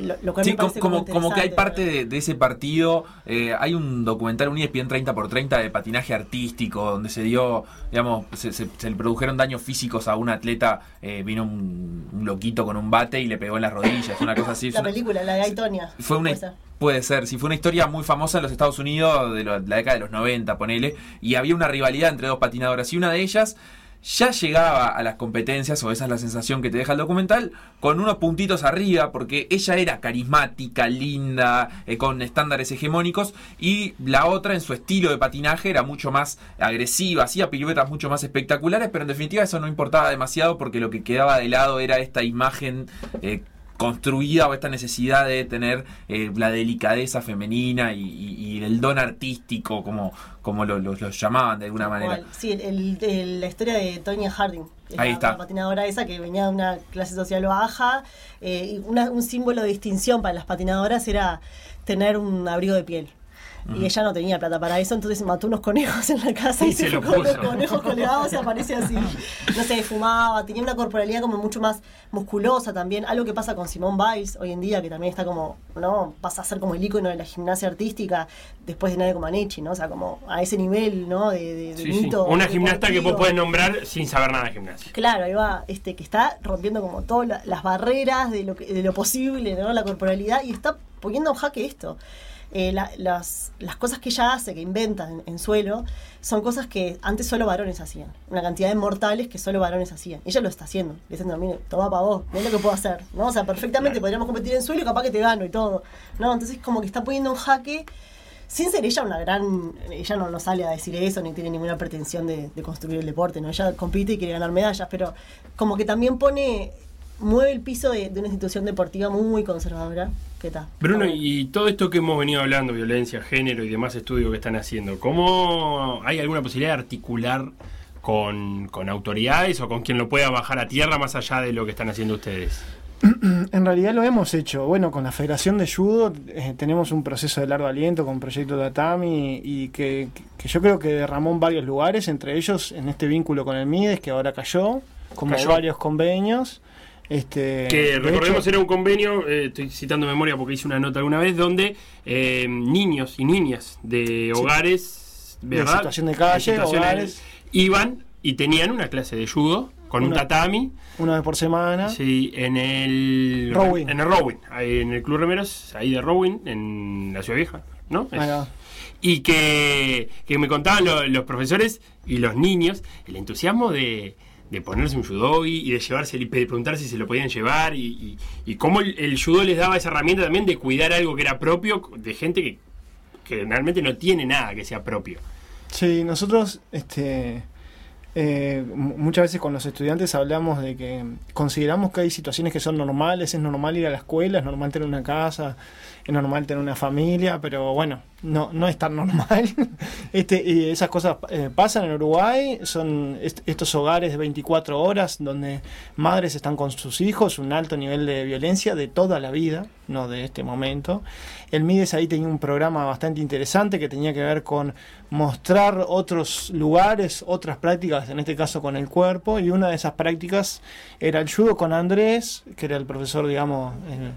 lo, lo cual Sí, me co- parece como, como que hay parte de, de ese partido, eh, hay un documental, un ESPN 30x30 de patinaje artístico, donde se dio, digamos, se, se- se le produjeron daños físicos a un atleta, eh, vino un, un loquito con un bate y le pegó en las rodillas, una cosa así. (laughs) La una- película, la de Aitonia. fue una, puede ser. sí, fue una historia muy famosa en los Estados Unidos de la década de los 90, ponele, y había una rivalidad entre dos patinadoras y una de ellas ya llegaba a las competencias, o esa es la sensación que te deja el documental, con unos puntitos arriba, porque ella era carismática, linda, eh, con estándares hegemónicos, y la otra en su estilo de patinaje era mucho más agresiva, hacía piruetas mucho más espectaculares, pero en definitiva eso no importaba demasiado porque lo que quedaba de lado era esta imagen eh, construida o esta necesidad de tener eh, la delicadeza femenina y, y- y el don artístico, como, como lo, lo- lo llamaban de alguna manera. Sí, el- el- el- la historia de Tonya Harding. es Ahí la- está. La patinadora esa que venía de una clase social baja. eh, y una- un símbolo de distinción para las patinadoras era tener un abrigo de piel. Y ella no tenía plata para eso, entonces mató unos conejos en la casa y, Y se se lo con los puso. conejos colgados y aparece así. No sé, fumaba, tenía una corporalidad como mucho más musculosa también. Algo que pasa con Simone Biles hoy en día, que también está como, ¿no? Pasa a ser como el ícono de la gimnasia artística después de Nadia Comaneci, ¿no? O sea, como a ese nivel, ¿no? De, de- de Sí, sí. mito Una gimnasta que vos podés nombrar sin saber nada de gimnasia. Claro, ahí va, este, que está rompiendo como todas la- las barreras de lo, que- de lo posible, ¿no? La corporalidad, y está poniendo en jaque esto. Eh, la- las, las cosas que ella hace, que inventa en, en suelo, son cosas que antes solo varones hacían. Una cantidad de mortales que solo varones hacían. Ella lo está haciendo. Le diciendo, mire, toma para vos, mira lo que puedo hacer. ¿no? O sea, perfectamente podríamos competir en suelo y capaz que te gano y todo. ¿no? Entonces, como que está poniendo en jaque sin ser ella una gran. Ella no, no sale a decir eso ni tiene ninguna pretensión de, de construir el deporte, ¿no? Ella compite y quiere ganar medallas, pero como que también pone. mueve el piso de, de una institución deportiva muy conservadora. ¿Qué tal? Bruno, y todo esto que hemos venido hablando, violencia, género y demás estudios que están haciendo, ¿cómo hay alguna posibilidad de articular con, con autoridades o con quien lo pueda bajar a tierra más allá de lo que están haciendo ustedes? (clears throat) En realidad lo hemos hecho. Bueno, con la Federación de Judo eh, tenemos un proceso de largo aliento con Proyecto Tatami y que, que yo creo que derramó en varios lugares, entre ellos en este vínculo con el MIDES que ahora cayó, como Cayó. varios convenios. Este, Que de recordemos hecho- era un convenio, eh, estoy citando memoria porque hice una nota alguna vez, donde eh, niños y niñas de Sí. hogares, De ¿verdad? situación de calle, hogares. iban y tenían una clase de judo con un tatami. Una vez por semana. Sí, en el Rowing. En el Rowing, en el Club Remeros, ahí de Rowing, en la Ciudad Vieja, ¿no? Es- y que, que me contaban lo- los profesores y los niños el entusiasmo de, de ponerse un judogi y de llevarse y de preguntar si se lo podían llevar y, y, cómo el, el judo les daba esa herramienta también de cuidar algo que era propio de gente que, que realmente no tiene nada que sea propio. Sí, nosotros este, eh, mu- muchas veces con los estudiantes hablamos de que consideramos que hay situaciones que son normales, es normal ir a la escuela, es normal tener una casa, es normal tener una familia, pero bueno, no, no es tan normal. (laughs) este, y esas cosas eh, pasan en Uruguay, son est- estos hogares de 24 horas donde madres están con sus hijos, un alto nivel de violencia de toda la vida, no de este momento. El Mides ahí tenía un programa bastante interesante que tenía que ver con mostrar otros lugares, otras prácticas, en este caso con el cuerpo, y una de esas prácticas era el judo con Andrés, que era el profesor, digamos, el-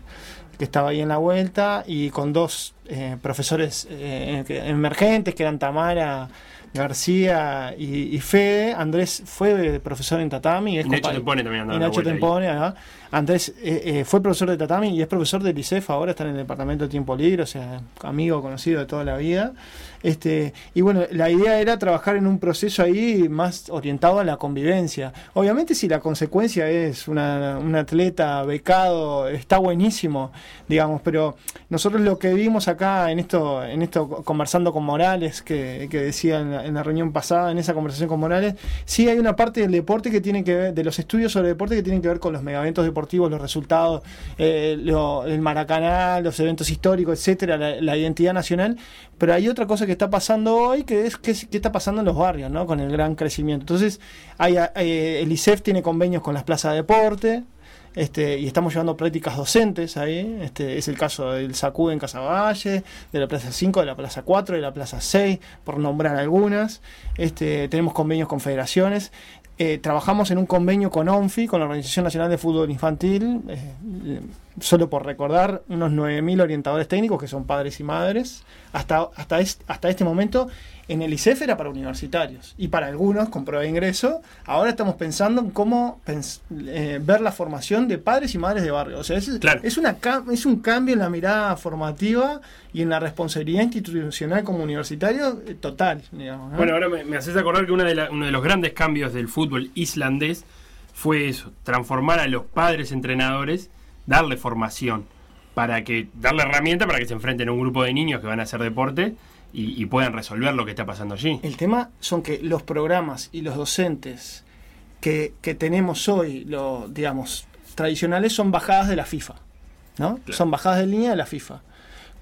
que estaba ahí en la vuelta, y con dos eh, profesores eh, emergentes, que eran Tamara García y, y Fede. Andrés fue profesor en Tatami. Es Y Nacho Tempone también andaba Nacho. Tempone, ajá. Andrés eh, eh, fue profesor de Tatami y es profesor del ICEF, ahora está en el departamento de tiempo libre, o sea, amigo conocido de toda la vida. Este, y bueno, la idea era trabajar en un proceso ahí más orientado a la convivencia. Obviamente si la consecuencia es un atleta becado, está buenísimo, digamos, pero nosotros lo que vimos acá en esto, en esto conversando con Morales, que, decía en la, reunión pasada, en esa conversación con Morales, sí hay una parte del deporte que tiene que ver, de los estudios sobre deporte que tienen que ver con los megaventos deportivos, los resultados, eh, el Maracaná, los eventos históricos, etcétera, la identidad nacional, pero hay otra cosa que está pasando hoy que es que, está pasando en los barrios, ¿no? Con el gran crecimiento. Entonces, hay, eh, el ICEF tiene convenios con las plazas de deporte, este, y estamos llevando prácticas docentes ahí. Este, es el caso del SACUD en Casavalle, de la Plaza 5, de la Plaza 4, de la Plaza 6, por nombrar algunas. Este, tenemos convenios con federaciones. Eh, trabajamos en un convenio con ONFI, con la Organización Nacional de Fútbol Infantil, eh, solo por recordar, unos 9.000 orientadores técnicos que son padres y madres. Hasta, hasta, est- hasta este momento en el ICEF era para universitarios y para algunos con prueba de ingreso. Ahora estamos pensando en cómo pens- eh, ver la formación de padres y madres de barrio. O sea, es, es, una, es un cambio en la mirada formativa y en la responsabilidad institucional como universitario eh, total. digamos, ¿no? Bueno, ahora me, me haces acordar que una de la- uno de los grandes cambios del fútbol islandés fue eso, transformar a los padres entrenadores, darle formación, para que darle herramienta para que se enfrenten a un grupo de niños que van a hacer deporte y, y puedan resolver lo que está pasando allí. El tema son que los programas y los docentes que, que tenemos hoy, lo, digamos, tradicionales, son bajadas de la FIFA. ¿no? Son bajadas de línea de la FIFA.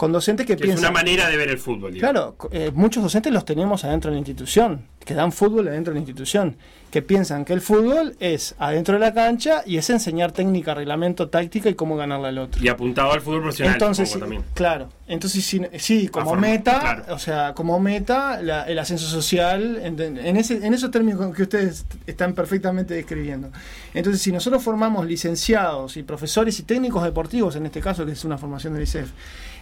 Con docentes que, Que es piensan. una manera de ver el fútbol. digamos. Claro, eh, muchos docentes los tenemos adentro de la institución. que dan fútbol adentro de la institución, que piensan que el fútbol es adentro de la cancha y es enseñar técnica, reglamento, táctica y cómo ganarle al otro. Y apuntado al fútbol profesional. Entonces, sí, también. claro. Entonces, sí, sí, como forma- meta, claro. o sea, como meta, la- el ascenso social, en, en ese, en esos términos que ustedes están perfectamente describiendo. Entonces, si nosotros formamos licenciados y profesores y técnicos deportivos, en este caso, que es una formación del ICEF,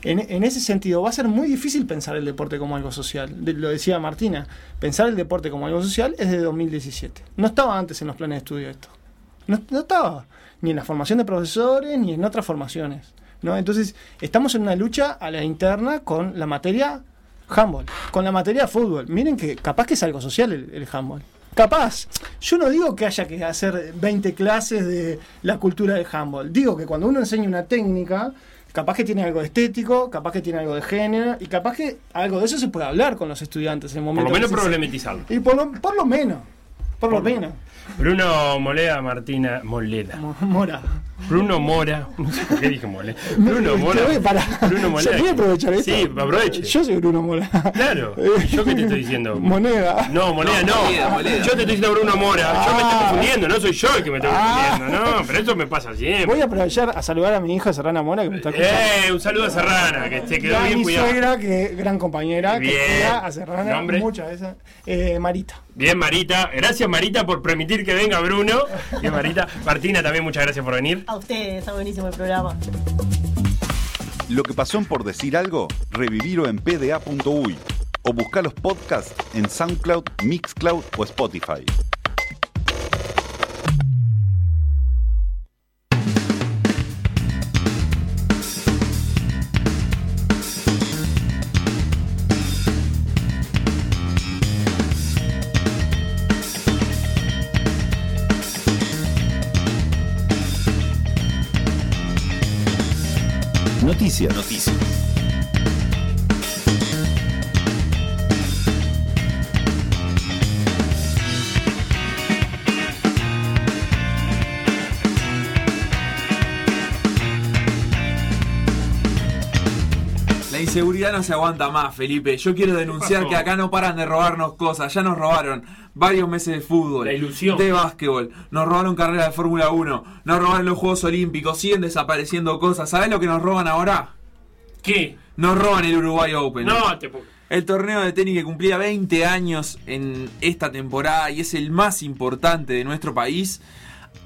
en, ese sentido va a ser muy difícil pensar el deporte como algo social. Lo decía Martina, pensar el deporte como algo social es de 2017. No estaba antes en los planes de estudio esto. No, no estaba. Ni en la formación de profesores, ni en otras formaciones. ¿no? Entonces, estamos en una lucha a la interna con la materia handball, con la materia fútbol. Miren que capaz que es algo social el, el handball. Capaz. Yo no digo que haya que hacer 20 clases de la cultura del handball. Digo que cuando uno enseña una técnica, capaz que tiene algo de estético, capaz que tiene algo de género, y capaz que algo de eso se puede hablar con los estudiantes en el Por momento lo menos problematizarlo. Y por lo, por lo menos. Por lo menos. Bruno Moleda Martina Moleda. Mora. Bruno Mora. No sé por qué dije Moleda. Bruno Mora. Te voy a parar. Bruno Moleda. ¿Se puede aprovechar esto? Sí, aproveche. Yo soy Bruno Mora. Claro. ¿Yo qué te estoy diciendo? Moneda. No, moneda no. Moneda, moneda. Yo te estoy diciendo Bruno Mora. Yo me estoy Ah. confundiendo, no soy yo el que me estoy Ah. confundiendo. No, pero eso me pasa siempre. Voy a aprovechar a saludar a mi hija Serrana Mora que me está escuchando. Eh, un saludo a Serrana, que se Y quedó a bien mi cuidado. suegra, que gran compañera, Bien. que cuida a Serrana ¿Nombre? muchas veces. Eh, Marita. Bien, Marita. Gracias, Marita, por permitir que venga Bruno. Bien, Marita. Martina, también muchas gracias por venir. A ustedes, está buenísimo el programa. Lo que pasó en por decir algo, revivirlo en pda.uy o buscar los podcasts en SoundCloud, Mixcloud o Spotify. Noticias. Noticias. La inseguridad no se aguanta más, Felipe. Yo quiero denunciar que acá no paran de robarnos cosas. Ya nos robaron varios meses de fútbol, La ilusión. de básquetbol, nos robaron carreras de Fórmula 1, nos robaron los Juegos Olímpicos, siguen desapareciendo cosas. ¿Sabés lo que nos roban ahora? ¿Qué? Nos roban el Uruguay Open. No, te. El torneo de tenis que cumplía 20 años en esta temporada y es el más importante de nuestro país.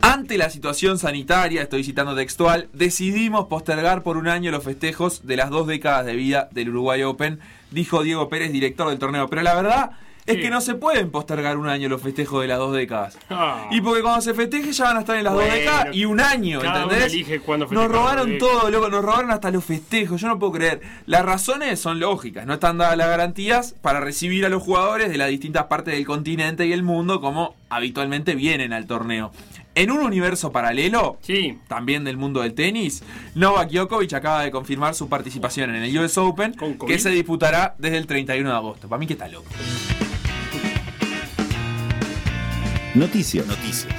Ante la situación sanitaria, estoy citando textual, decidimos postergar por un año los festejos de las dos décadas de vida del Uruguay Open, dijo Diego Pérez, director del torneo. Pero la verdad es que no se pueden postergar un año los festejos de las dos décadas. Ah. Y porque cuando se festeje ya van a estar en las Bueno, dos décadas y un año, cada uno ¿entendés? elige cuándo Nos robaron todo, loco, nos robaron hasta los festejos, yo no puedo creer. Las razones son lógicas, no están dadas las garantías para recibir a los jugadores de las distintas partes del continente y el mundo como habitualmente vienen al torneo. En un universo paralelo, Sí. también del mundo del tenis, Novak Djokovic acaba de confirmar su participación en el US Open, que se disputará desde el 31 de agosto. Para mí que está loco. Noticias. Noticias.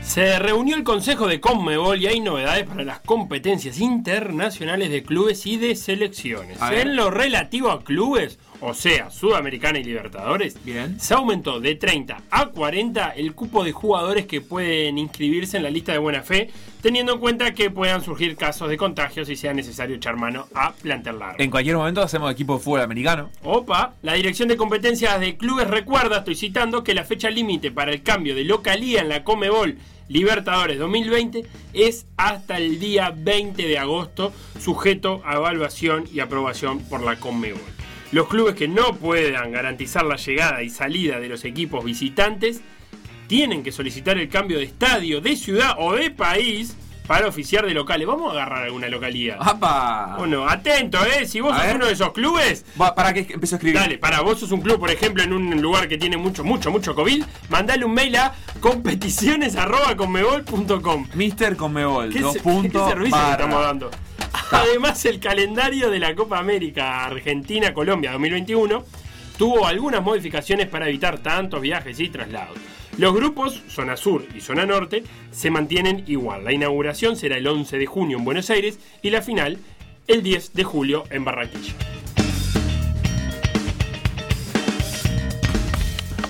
Se reunió el Consejo de Conmebol y hay novedades para las competencias internacionales de clubes y de selecciones. En lo relativo a clubes, o sea, Sudamericana y Libertadores, Bien. se aumentó de 30 a 40 el cupo de jugadores que pueden inscribirse en la lista de buena fe, teniendo en cuenta que puedan surgir casos de contagios y sea necesario echar mano a plantel largo. En cualquier momento hacemos equipo de fútbol americano. Opa, la Dirección de Competencias de Clubes recuerda, estoy citando, que la fecha límite para el cambio de localía en la Comebol Libertadores 2020 es hasta el día 20 de agosto, sujeto a evaluación y aprobación por la Comebol. Los clubes que no puedan garantizar la llegada y salida de los equipos visitantes tienen que solicitar el cambio de estadio, de ciudad o de país para oficiar de locales. Vamos a agarrar alguna localidad. ¡Apa! Bueno, atento, ¿eh? Si vos A sos ver. uno de esos clubes, Va, ¿Para qué empezó a escribir? Dale, para vos sos un club, por ejemplo, en un lugar que tiene mucho, mucho, mucho COVID, mandale un mail a competiciones.conmebol.com. Mister Conmebol, ¿Qué, dos puntos. qué servicio estamos dando? (laughs) Además, el calendario de la Copa América Argentina-Colombia 2021 tuvo algunas modificaciones para evitar tantos viajes y traslados. Los grupos, zona sur y zona norte, se mantienen igual. La inauguración será el 11 de junio en Buenos Aires y la final el 10 de julio en Barranquilla.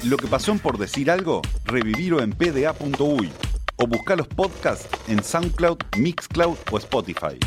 Lo que pasó por decir algo, revivirlo en pda.uy o buscar los podcasts en SoundCloud, Mixcloud o Spotify.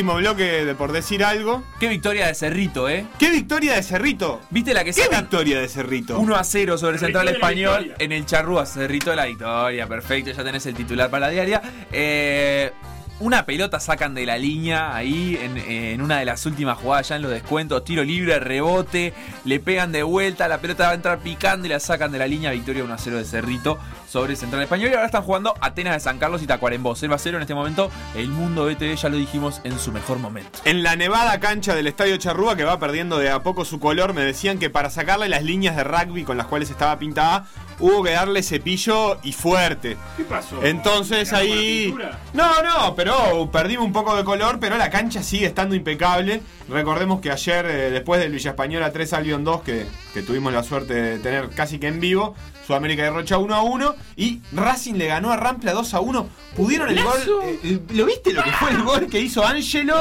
Último bloque de por decir algo. Qué victoria de Cerrito, ¿eh? ¿Qué victoria de Cerrito? ¿Viste la que ¿Qué sacan? victoria de Cerrito? 1 a 0 sobre La Central Español victoria. en el Charrúa. Cerrito de la victoria. Perfecto, ya tenés el titular para la diaria. Eh, una pelota sacan de la línea ahí en, una de las últimas jugadas, ya en los descuentos. Tiro libre, rebote, le pegan de vuelta. La pelota va a entrar picando y la sacan de la línea. Victoria 1 a 0 de Cerrito sobre Central Español. Y ahora están jugando Atenas de San Carlos y Tacuarembó. 0 a 0 en este momento. El mundo BTV, ya lo dijimos, en su mejor momento. En la nevada cancha del Estadio Charrúa, que va perdiendo de a poco su color, me decían que para sacarle las líneas de rugby con las cuales estaba pintada, hubo que darle cepillo y fuerte. ¿Qué pasó? Entonces ¿Quedamos con la ahí. No, no, pero perdimos un poco de color, pero la cancha sigue estando impecable. Recordemos que ayer, eh, después del Villa Española 3 Albion 2, que, que tuvimos la suerte de tener casi que en vivo, Sudamérica de Rocha 1 a 1 y Racing le ganó a Rampla 2 a 1. Pudieron el gol. eh, el- ¿Lo viste lo que fue el gol que hizo Angelo?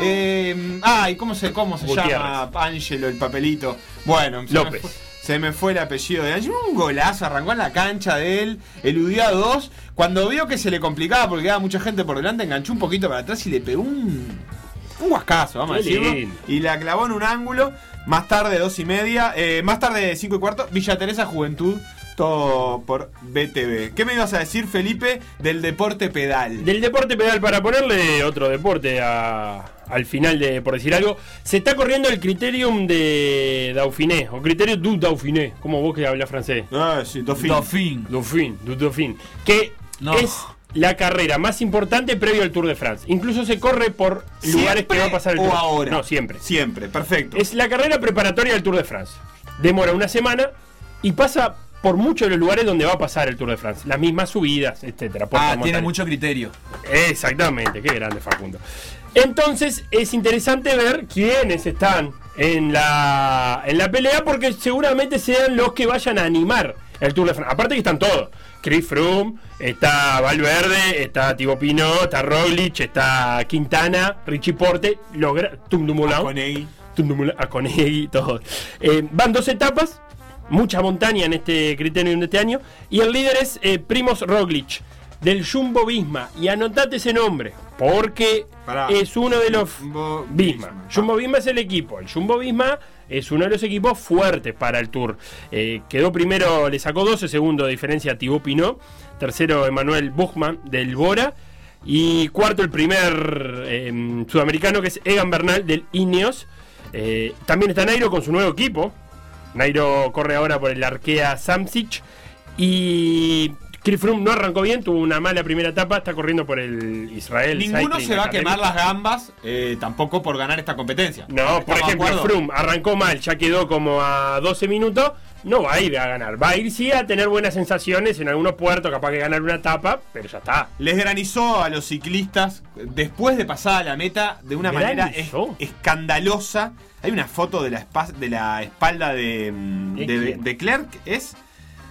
Eh, ay, ¿cómo se, cómo se Gutiérrez. llama Angelo, el papelito? Bueno, se me López. Se me fue el apellido de Angelo. Un golazo, arrancó en la cancha de él, eludió a dos. Cuando vio que se le complicaba porque quedaba mucha gente por delante, enganchó un poquito para atrás y le pegó un. Un guascazo, vamos a decirlo. Y la clavó en un ángulo. Más tarde, dos y media. eh, más tarde, cinco y cuarto. Villa Teresa Juventud. Todo por BTV. ¿Qué me ibas a decir, Felipe, del deporte pedal? Del deporte pedal, para ponerle otro deporte a- al final de, por decir algo, se está corriendo el criterium de Dauphiné, o criterio du Dauphiné, como vos que hablas francés. Ah, sí, Dauphin. Dauphin. Dauphin, du Dauphin. Que No. es la carrera más importante previo al Tour de France. Incluso se corre por lugares que va a pasar el o Tour ahora? No, siempre. Siempre, perfecto. Es la carrera preparatoria del Tour de France. Demora una semana y pasa por muchos de los lugares donde va a pasar el Tour de France. Las mismas subidas, etcétera. Ah, tiene mucho criterio. Exactamente, qué grande Facundo. Entonces es interesante ver quiénes están en la, en la pelea porque seguramente sean los que vayan a animar el Tour de France. Aparte que están todos. Chris Froome, está Valverde, está Thibaut Pinot, está Roglic, está Quintana, Richie Porte, logra Tum Dumoulin, Conegui. Tum Aconegui, todos. Eh, van dos etapas, mucha montaña en este criterium de este año, y el líder es eh, Primoz Roglic, del Jumbo Visma. Y anotate ese nombre, porque Pará. es uno de los... Jumbo Visma. Visma. Jumbo Visma es el equipo. El Jumbo Visma es uno de los equipos fuertes para el Tour. Eh, quedó primero, le sacó 12 segundos de diferencia a Thibaut Pinot. Tercero, Emanuel Buchmann del Bora. Y cuarto, el primer eh, sudamericano que es Egan Bernal del Ineos. Eh, también está Nairo con su nuevo equipo. Nairo corre ahora por el Arkea Samsic. Y Chris Froome no arrancó bien, tuvo una mala primera etapa, está corriendo por el Israel. Ninguno Cycling se va a quemar las gambas, eh, tampoco por ganar esta competencia. No, por ¿Estamos de ejemplo? Froome arrancó mal, ya quedó como a 12 minutos, no va a ir a ganar. Va a ir sí a tener buenas sensaciones en algunos puertos, capaz que ganar una etapa, pero ya está. Les granizó a los ciclistas después de pasar a la meta de una manera escandalosa. Hay una foto de la, espa- de la espalda de, mm, ¿De de, de Clerc, ¿es?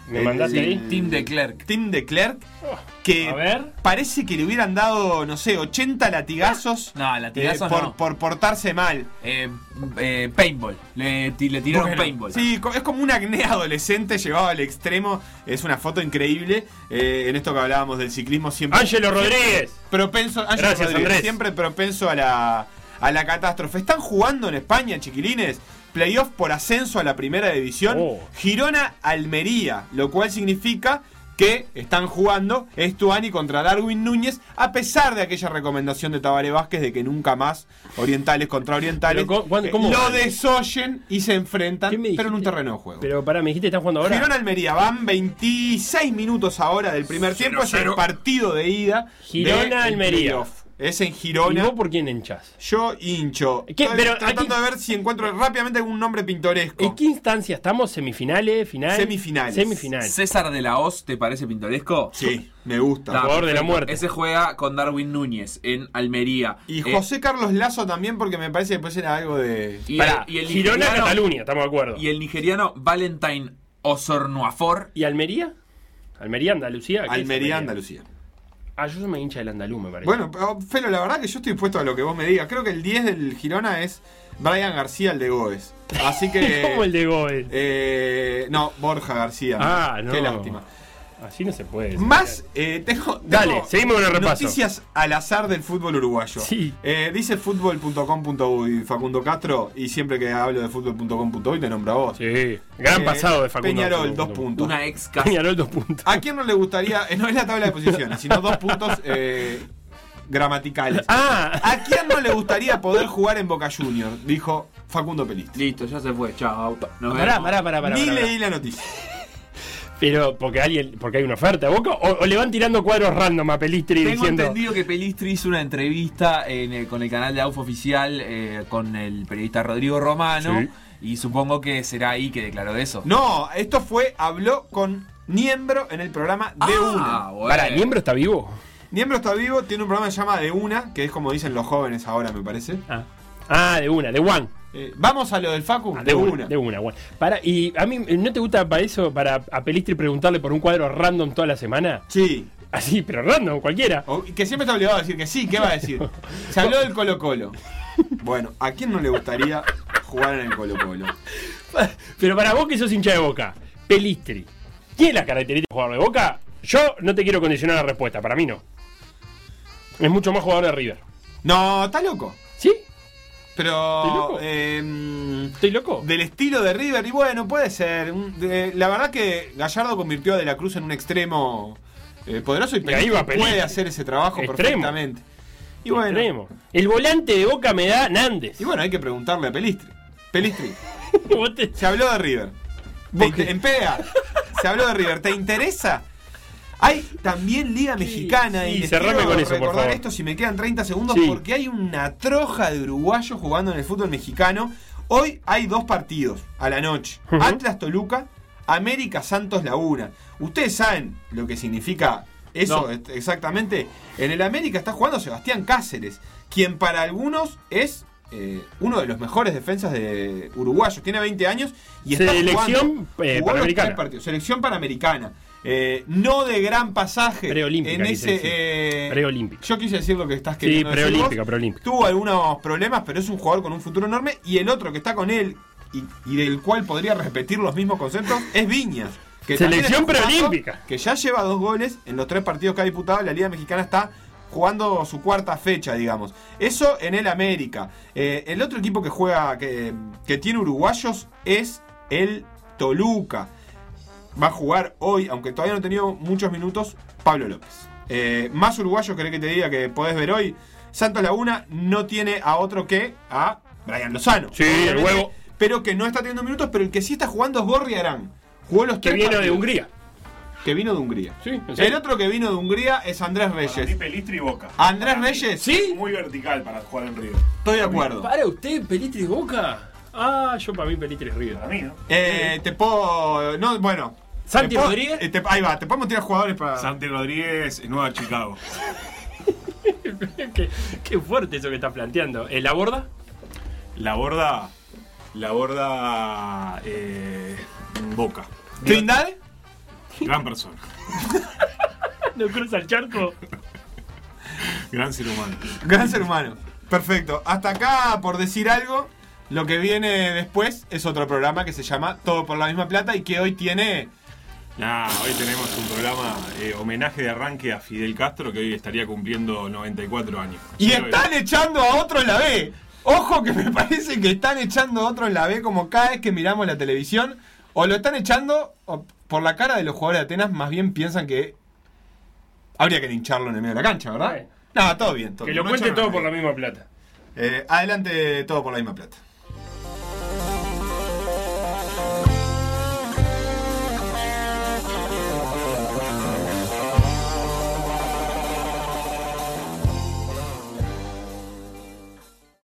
¿Me El- mandaste ahí? Tim de Klerk. Tim de Clerc, que A ver. parece que le hubieran dado, no sé, 80 latigazos, No, latigazos eh, por, no. por portarse mal. Eh, eh, paintball. Le, le Bueno, paintball. Sí, es como un acné adolescente llevado al extremo. Es una foto increíble. en esto que hablábamos del ciclismo siempre. Ángelo Rodríguez. Propenso, Ángelo Gracias, Rodríguez, Andrés. siempre propenso a la, a la catástrofe. Están jugando en España, chiquilines. Playoff por ascenso a la primera división. Oh. Girona Almería. Lo cual significa que están jugando Estuani contra Darwin Núñez, a pesar de aquella recomendación de Tabaré Vázquez de que nunca más orientales contra orientales Pero, ¿cómo- cuándo- eh, cómo lo van? desoyen y se enfrentan, ¿Qué me pero en un terreno de juego. Pero pará, me dijiste que están jugando ahora. Girona Almería, van 26 minutos ahora del primer tiempo, es el 0-0. partido de ida. Girona Almería. playoff. Es en ¿Y Girona. vos por quién hinchás? Yo hincho. ¿Qué? Estoy Pero tratando de ver si encuentro rápidamente algún nombre pintoresco. ¿En qué instancia estamos? ¿Semifinales? ¿Final? Semifinales. Semifinales. César de la Hoz, ¿te parece pintoresco? Sí, me gusta. Está, Jugador de la muerte. Ese juega con Darwin Núñez en Almería. Y Eh, José Carlos Lazo también, porque me parece que puede ser algo de. y, Pará, el, y el Girona, Cataluña, estamos de acuerdo. Y el nigeriano Valentine Osornoafor. ¿Y Almería? ¿Almería, Andalucía? ¿Qué es Almería, Andalucía. Ah, yo soy más hincha del Andaluz, me parece. Bueno, pero, Felo, la verdad que yo estoy dispuesto a lo que vos me digas. Creo que el 10 del Girona es Brian García, el de Goes. Así (laughs) que. ¿Cómo el de Goes? Eh, no, Borja García. Ah, no. Qué lástima. Así no se puede. decir. Más, eh, tengo, Dale, seguimos con el repaso. Noticias al azar del fútbol uruguayo. Sí. Eh, dice fútbol.com.uy Facundo Castro, y siempre que hablo de fútbol.com.uy te nombro a vos. Sí. Gran Eh, pasado de Facundo. Peñarol, dos puntos. Una ex casa. Peñarol, dos puntos. ¿A quién no le gustaría? eh, no es la tabla de posiciones, sino dos puntos eh, gramaticales. Ah, ¿A quién no le gustaría poder jugar en Boca Juniors? Dijo Facundo Pelistri. Listo, ya se fue. Chao. Nos pará, pará, pará, pará. Ni pará. leí la noticia. Pero porque alguien, porque hay una oferta Boca o, o le van tirando cuadros random a Pelistri Tengo diciendo. entendido que Pelistri hizo una entrevista en el- con el canal de AUF oficial eh, con el periodista Rodrigo Romano. Sí. Y supongo que será ahí que declaró de eso. No, esto fue, habló con Niembro en el programa De Ah, Una. bueno. Para, ¿Miembro está vivo? Niembro está vivo, tiene un programa que se llama De Una, que es como dicen los jóvenes ahora, me parece. Ah, ah de una, de one. Eh, Vamos a lo del Facu, Ah, de, una. De una, one. Para, y a mí, ¿no te gusta para eso, para a Pelistri preguntarle por un cuadro random toda la semana? Sí. Así, pero random, cualquiera. O- que siempre está obligado a decir que sí, ¿qué va a decir? Se habló del Colo Colo. Bueno, ¿a quién no le gustaría jugar en el Colo Colo? Pero para vos que sos hincha de Boca, Pelistri, ¿tiene las características de jugador de Boca? Yo no te quiero condicionar la respuesta, para mí no. Es mucho más jugador de River. No, está loco. ¿Sí? ¿Estoy Pero. loco? eh, ¿Estoy loco? del estilo de River, y bueno, puede ser. De- la verdad que Gallardo convirtió a De la Cruz en un extremo eh, poderoso y, Y ahí va puede hacer ese trabajo Extremo. perfectamente. Y bueno, Extremo. El volante de Boca me da Nández. y bueno, hay que preguntarle a Pelistri. Pelistri, (laughs) te- se habló de River. ¿Te inter- en PEA, se habló de River. ¿Te interesa? Hay también Liga Mexicana y les cerrame con eso, por recordar favor. esto si me quedan 30 segundos Sí. porque hay una troja de uruguayos jugando en el fútbol mexicano. Hoy hay dos partidos a la noche. Atlas Toluca, América Santos Laguna. Ustedes saben lo que significa eso No. exactamente. En el América está jugando Sebastián Cáceres, quien para algunos es eh, uno de los mejores defensas de uruguayos. Tiene 20 años y está Selección, jugando, eh, panamericana. partidos. Selección panamericana. Eh, no de gran pasaje Preolímpica, en ese eh, Preolímpica. yo quise decir lo que estás Sí, queriendo decir preolímpica. Tuvo algunos problemas, pero es un jugador con un futuro enorme. Y el otro que está con él y, y del cual podría repetir los mismos conceptos es Viñas. Que Selección preolímpica. Que ya lleva dos goles en los tres partidos que ha disputado. La Liga Mexicana está jugando su cuarta fecha, digamos. Eso en el América. Eh, el otro equipo que juega, que, que tiene uruguayos, es el Toluca. Va a jugar hoy, aunque todavía no ha tenido muchos minutos, Pablo López. Eh, más uruguayos, querés que te diga que podés ver hoy. Santos Laguna no tiene a otro que a Brian Lozano. Sí, el huevo. Pero que no está teniendo minutos, pero el que sí está jugando es Gorri Arán. Jugó los Que tres viene de partidos. Hungría. Que vino de Hungría. Sí, El otro que vino de Hungría es Andrés Para mí Reyes. Pelistri y Boca. Andrés Reyes, ¿Sí? Muy vertical para jugar en River. estoy de acuerdo. ¿Para usted, Pelistri y Boca? Ah, yo para mí Pelistri es River. Para mí, ¿no? Eh, te puedo. No, bueno. ¿Santi Rodríguez? eh, te- ahí va, te podemos tirar jugadores para. Santi Rodríguez, Nueva Chicago. (laughs) qué, qué fuerte eso que estás planteando. ¿Eh, ¿La borda? La borda. La borda. Eh, Boca. Trindad, Gran persona. (laughs) ¿No cruza el charco? Gran ser humano. gran ser humano. Perfecto. Hasta acá, por decir algo, lo que viene después es otro programa que se llama Todo por la misma plata y que hoy tiene. Nah, hoy tenemos un programa eh, homenaje de arranque a Fidel Castro que hoy estaría cumpliendo 94 años. Y están echando a otro en la B. Ojo que me (laughs) parece que están echando a otro en la B como cada vez que miramos la televisión. O lo están echando o por la cara de los jugadores de Atenas, más bien piensan que habría que lincharlo en el medio de la cancha, ¿verdad? No, todo bien. Todo Que bien. lo cuente todo por la misma plata. Eh, adelante, todo por la misma plata.